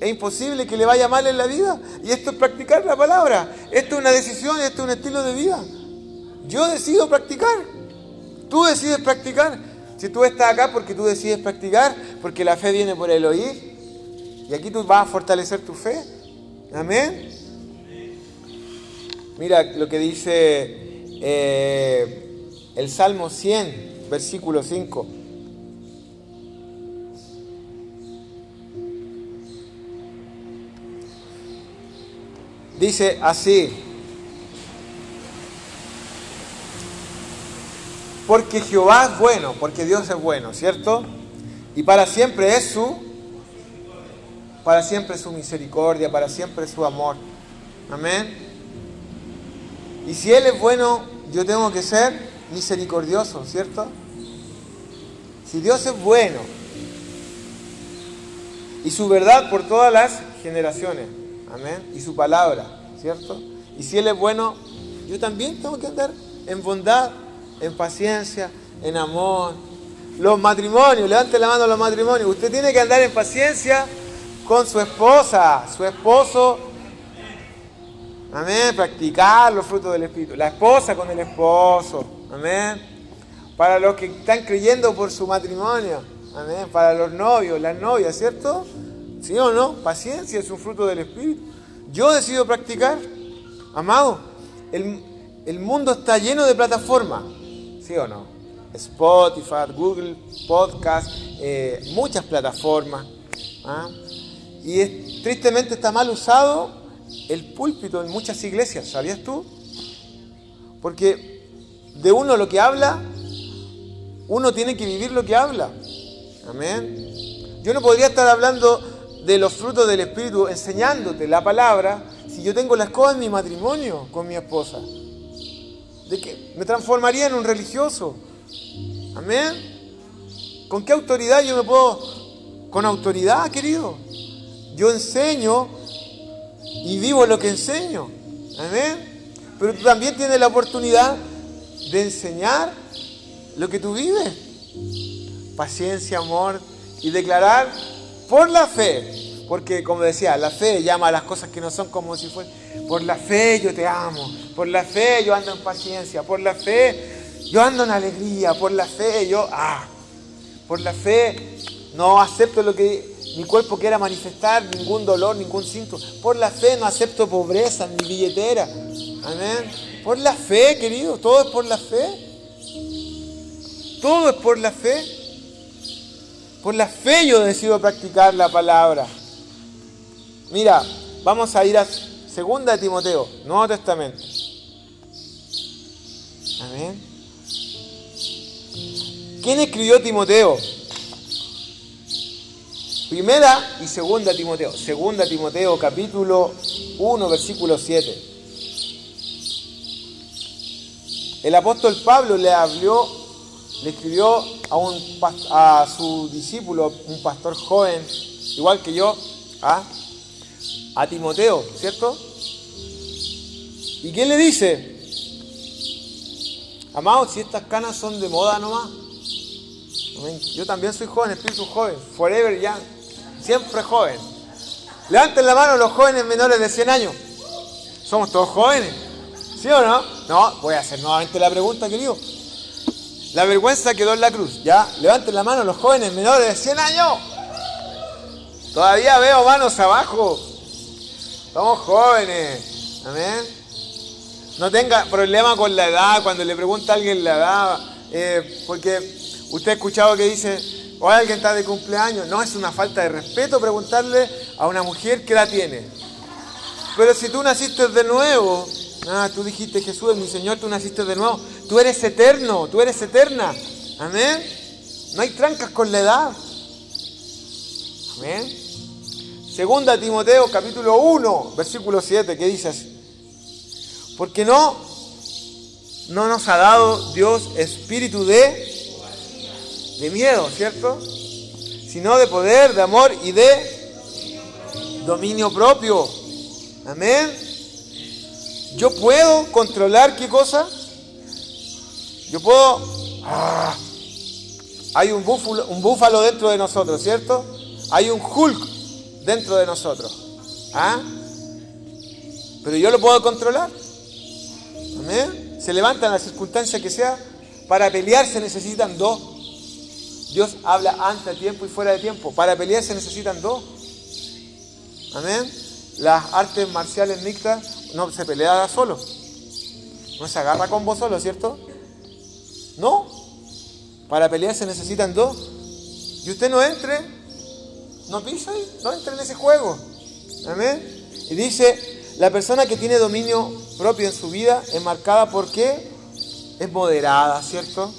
S1: es imposible que le vaya mal en la vida. Y esto es practicar la palabra. Esto es una decisión, esto es un estilo de vida. Yo decido practicar. Tú decides practicar. Si tú estás acá porque tú decides practicar, porque la fe viene por el oír, y aquí tú vas a fortalecer tu fe. Amén. Mira lo que dice eh, el Salmo 100, versículo 5. Dice así, porque Jehová es bueno, porque Dios es bueno, ¿cierto? Y para siempre es su para siempre su misericordia, para siempre su amor. Amén. Y si Él es bueno, yo tengo que ser misericordioso, ¿cierto? Si Dios es bueno y su verdad por todas las generaciones, amén, y su palabra, ¿cierto? Y si Él es bueno, yo también tengo que andar en bondad, en paciencia, en amor. Los matrimonios, levante la mano los matrimonios, usted tiene que andar en paciencia con su esposa, su esposo. Amén. Practicar los frutos del Espíritu. La esposa con el esposo. Amén. Para los que están creyendo por su matrimonio. Amén. Para los novios, las novias, ¿cierto? ¿Sí o no? Paciencia es un fruto del Espíritu. Yo decido practicar. Amado, el, el mundo está lleno de plataformas. ¿Sí o no? Spotify, Google Podcast, eh, muchas plataformas. ¿ah? Y tristemente está mal usado el púlpito en muchas iglesias, ¿sabías tú? Porque de uno lo que habla, uno tiene que vivir lo que habla. Amén. Yo no podría estar hablando de los frutos del Espíritu, enseñándote la palabra, si yo tengo la escoba en mi matrimonio con mi esposa. ¿De qué? Me transformaría en un religioso. Amén. ¿Con qué autoridad yo me puedo? Con autoridad, querido. Yo enseño y vivo lo que enseño. Amén. Pero tú también tienes la oportunidad de enseñar lo que tú vives. Paciencia, amor y declarar por la fe. Porque como decía, la fe llama a las cosas que no son como si fueran. Por la fe yo te amo. Por la fe yo ando en paciencia. Por la fe yo ando en alegría. Por la fe yo... Ah, por la fe no acepto lo que mi cuerpo quiera manifestar, ningún dolor, ningún síntoma. Por la fe no acepto pobreza ni billetera. Amén. Por la fe, querido, todo es por la fe. Todo es por la fe. Por la fe yo decido practicar la palabra. Mira, vamos a ir a Segunda Timoteo, Nuevo Testamento. Amén. ¿Quién escribió Timoteo? Primera y segunda Timoteo. Segunda Timoteo capítulo 1 versículo 7. El apóstol Pablo le habló, le escribió a, un, a su discípulo, un pastor joven, igual que yo, ¿ah? A Timoteo, ¿cierto? ¿Y qué le dice? Amados, si estas canas son de moda nomás. Yo también soy joven, espíritu joven, forever young, siempre joven. Levanten la mano los jóvenes menores de 100 años. ¿Somos todos jóvenes? ¿Sí o no? No, voy a hacer nuevamente la pregunta, querido. La vergüenza quedó en la cruz. Ya, levanten la mano los jóvenes menores de 100 años. Todavía veo manos abajo. Somos jóvenes. Amén. No tenga problema con la edad cuando le pregunta a alguien la edad. Eh, porque usted ha escuchado que dice, o alguien está de cumpleaños. No es una falta de respeto preguntarle a una mujer qué edad tiene. Pero si tú naciste de nuevo, ah, tú dijiste Jesús es mi Señor, tú naciste de nuevo. Tú eres eterno, tú eres eterna. Amén. No hay trancas con la edad. Amén. Segunda Timoteo capítulo 1, versículo 7, ¿qué dice así? Porque no, no nos ha dado Dios espíritu de, de miedo, ¿cierto? Sino de poder, de amor y de dominio propio. Amén. Yo puedo controlar qué cosa? Yo puedo... Ah, hay un búfalo dentro de nosotros, ¿cierto? Hay un Hulk dentro de nosotros. ¿Ah? Pero yo lo puedo controlar. Amén. Se levantan las circunstancias que sea. Para pelear se necesitan dos. Dios habla antes de tiempo y fuera de tiempo. Para pelear se necesitan dos. Amén. Las artes marciales mixtas no se pelea solo. No se agarra con vos solo, ¿cierto? No. Para pelear se necesitan dos. Y usted no entre, no pisa ahí, no entre en ese juego. Amén. Y dice, la persona que tiene dominio propio en su vida es marcada por qué? Es moderada, ¿cierto?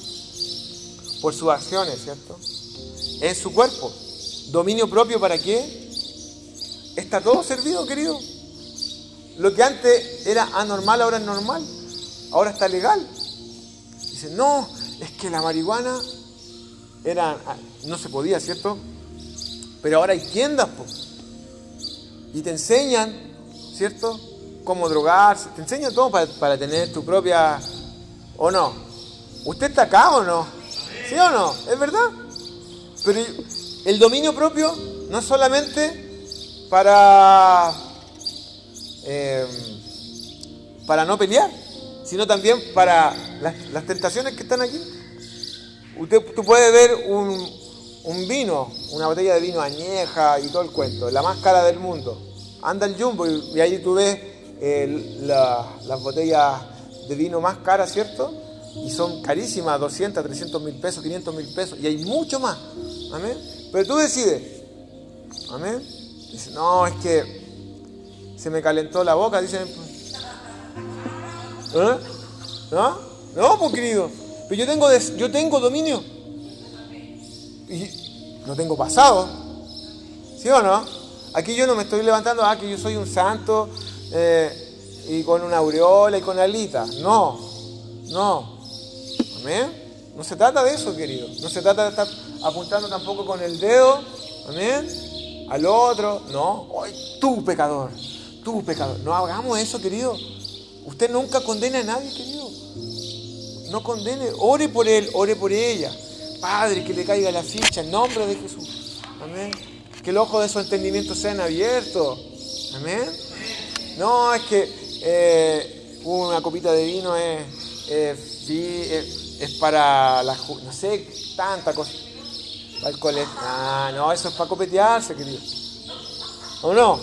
S1: Por sus acciones, ¿cierto? En su cuerpo. ¿Dominio propio para qué? Está todo servido, querido. Lo que antes era anormal ahora es normal. Ahora está legal. Dice, no, es que la marihuana era, no se podía, ¿cierto? Pero ahora hay tiendas, pues. Y te enseñan, ¿cierto? Cómo drogarse. Te enseñan todo para, tener tu propia... ¿O no? ¿Usted está acá o no? ¿Sí o no? ¿Es verdad? Pero el dominio propio no es solamente para... Eh, para no pelear, sino también para las, tentaciones que están aquí. Usted, tú puedes ver un, vino, una botella de vino añeja y todo el cuento, la más cara del mundo. Anda el jumbo y, ahí tú ves las botellas de vino más caras, ¿cierto? Y son carísimas, 200, 300 mil pesos, 500 mil pesos, y hay mucho más. Amén. Pero tú decides. Amén. Dice, no, es que se me calentó la boca, dicen. ¿Eh? ¿No? No, pues querido. Pero yo tengo, yo tengo dominio. Y no tengo pasado. ¿Sí o no? Aquí yo no me estoy levantando, ah, que yo soy un santo eh, y con una aureola y con alita. No, no. Amén. No se trata de eso, querido. No se trata de estar apuntando tampoco con el dedo. Amén. Al otro. No. Ay, tú, pecador. Tú, pecador. No hagamos eso, querido. Usted nunca condena a nadie, querido. No condene. Ore por él, ore por ella. Padre, que le caiga la ficha en nombre de Jesús. Amén. Que el ojo de su entendimiento sean abiertos. Amén. No, es que eh, una copita de vino es, es, para la... No sé, tanta cosa. Para el. Ah, no, eso es para copetearse, querido. ¿O no?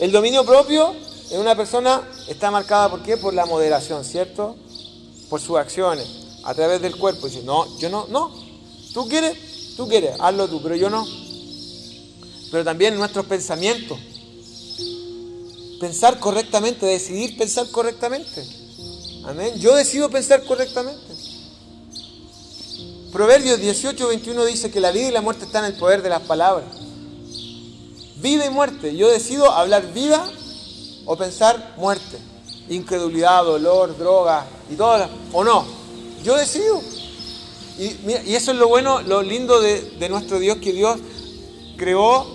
S1: El dominio propio en una persona está marcada por qué? Por la moderación, ¿cierto? Por sus acciones, a través del cuerpo. Dice, no, yo no, no. Tú quieres, tú quieres, hazlo tú, pero yo no. Pero también nuestros pensamientos. Pensar correctamente, decidir pensar correctamente. Amén. Yo decido pensar correctamente. Proverbios 18, 21 dice que la vida y la muerte están en el poder de las palabras. Vida y muerte. Yo decido hablar vida o pensar muerte. Incredulidad, dolor, droga y todo. ¿O no? Yo decido. Y, eso es lo bueno, lo lindo de, nuestro Dios, que Dios creó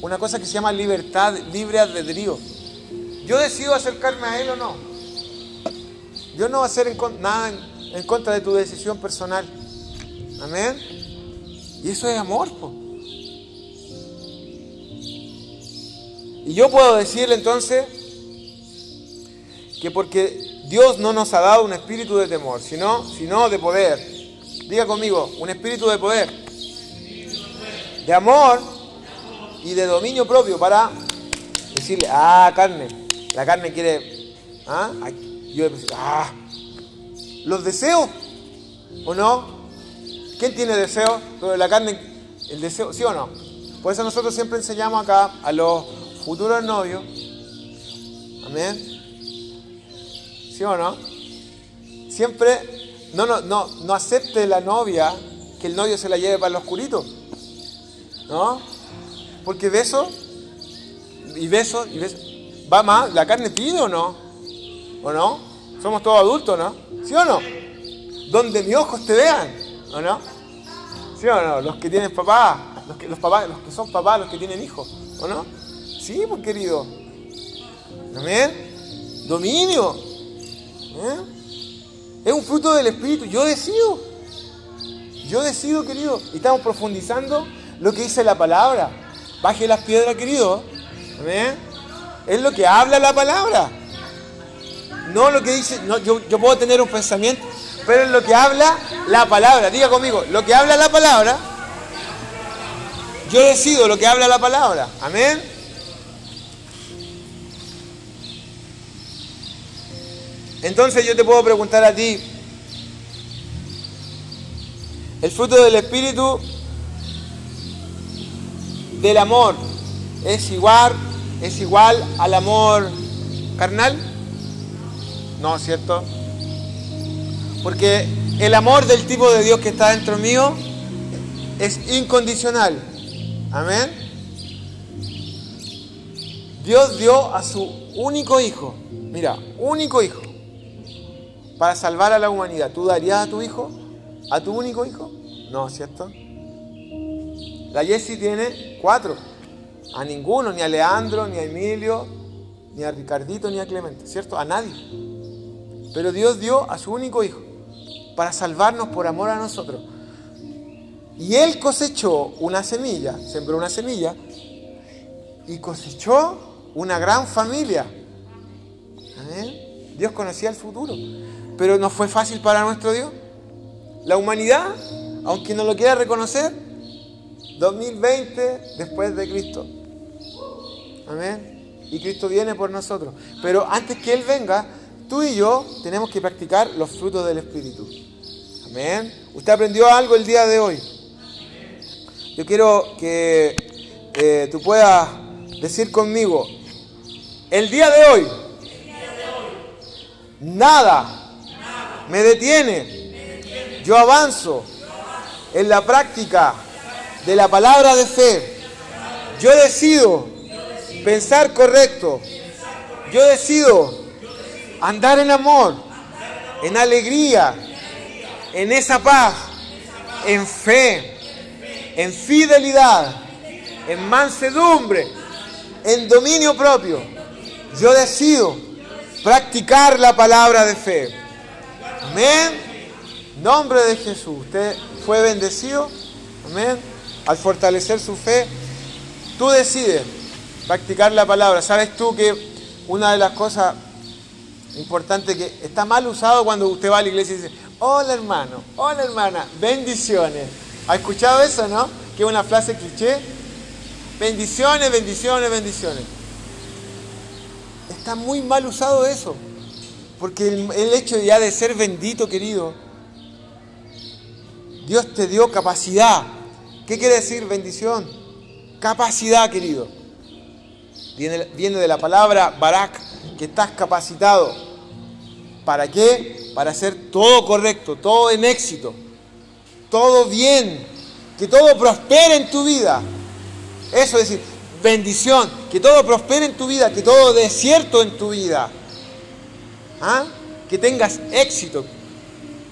S1: una cosa que se llama libertad, libre albedrío. Yo decido acercarme a Él o no. Yo no voy a hacer nada en, contra de tu decisión personal. Amén. Y eso es amor. Y yo puedo decirle entonces que porque Dios no nos ha dado un espíritu de temor, sino, sino de poder. Diga conmigo, un espíritu de poder, de amor y de dominio propio para decirle, ah, carne, la carne quiere, ah, yo ah, los deseos, ¿o no? ¿Quién tiene deseo? Pero la carne, el deseo, ¿sí o no? Por eso nosotros siempre enseñamos acá a los futuro novio. Amén. ¿Sí o no? Siempre no, no, no, no acepte la novia que el novio se la lleve para el oscurito. ¿No? Porque beso y beso y beso. Va más, la carne pide o no? ¿O no? Somos todos adultos, ¿no? ¿Sí o no? Donde mis ojos te vean, ¿o no? ¿Sí o no? Los que tienen papá, los que, los papás, los que son papás, los que tienen hijos, ¿o no? Sí, pues querido. Amén. Dominio. ¿Eh? Es un fruto del Espíritu. Yo decido. Yo decido, querido. Y estamos profundizando lo que dice la palabra. Baje las piedras, querido. Amén. Es lo que habla la palabra. No lo que dice. No, yo, yo puedo tener un pensamiento, pero es lo que habla la palabra. Diga conmigo, lo que habla la palabra. Yo decido lo que habla la palabra. Amén. Entonces yo te puedo preguntar a ti, ¿el fruto del Espíritu del amor es igual, es igual al amor carnal? No, ¿cierto? Porque el amor del tipo de Dios que está dentro mío es incondicional. Amén. Dios dio a su único hijo, mira, único hijo, para salvar a la humanidad. ¿Tú darías a tu hijo? ¿A tu único hijo? No, ¿cierto? La Jessie tiene cuatro. A ninguno, ni a Leandro, ni a Emilio, ni a Ricardito, ni a Clemente, ¿cierto? A nadie. Pero Dios dio a su único hijo para salvarnos por amor a nosotros. Y Él cosechó una semilla, sembró una semilla y cosechó una gran familia. Dios conocía el futuro. Pero no fue fácil para nuestro Dios. La humanidad, aunque no lo quiera reconocer, 2020 después de Cristo. Amén. Y Cristo viene por nosotros. Pero antes que Él venga, tú y yo tenemos que practicar los frutos del Espíritu. Amén. ¿Usted aprendió algo el día de hoy? Yo quiero que eh, tú puedas decir conmigo, el día de hoy, nada me detiene. Yo avanzo en la práctica de la palabra de fe. Yo decido pensar correcto. Yo decido andar en amor, en alegría, en esa paz, en fe, en fidelidad, en mansedumbre, en dominio propio. Yo decido practicar la palabra de fe. Amén. Nombre de Jesús. Usted fue bendecido. Amén. Al fortalecer su fe, tú decides practicar la palabra. ¿Sabes tú que una de las cosas importantes que está mal usado cuando usted va a la iglesia y dice, hola hermano, hola hermana, bendiciones? ¿Ha escuchado eso, no? Que es una frase cliché. Bendiciones, bendiciones, bendiciones. Está muy mal usado eso. Porque el, hecho ya de ser bendito, querido, Dios te dio capacidad. ¿Qué quiere decir bendición? Capacidad, querido. Viene, viene de la palabra barak, que estás capacitado. ¿Para qué? Para hacer todo correcto, todo en éxito, todo bien, que todo prospere en tu vida. Eso es decir, bendición, que todo prospere en tu vida, que todo desierto en tu vida. ¿Ah? Que tengas éxito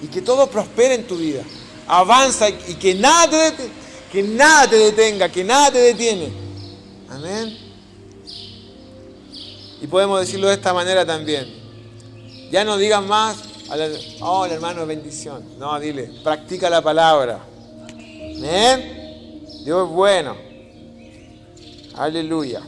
S1: y que todo prospere en tu vida. Avanza y que nada te detenga, que nada te detenga, que nada te detiene. Amén. Y podemos decirlo de esta manera también. Ya no digan más, oh, hermano, bendición. No, dile, practica la palabra. Amén. Dios es bueno. Aleluya.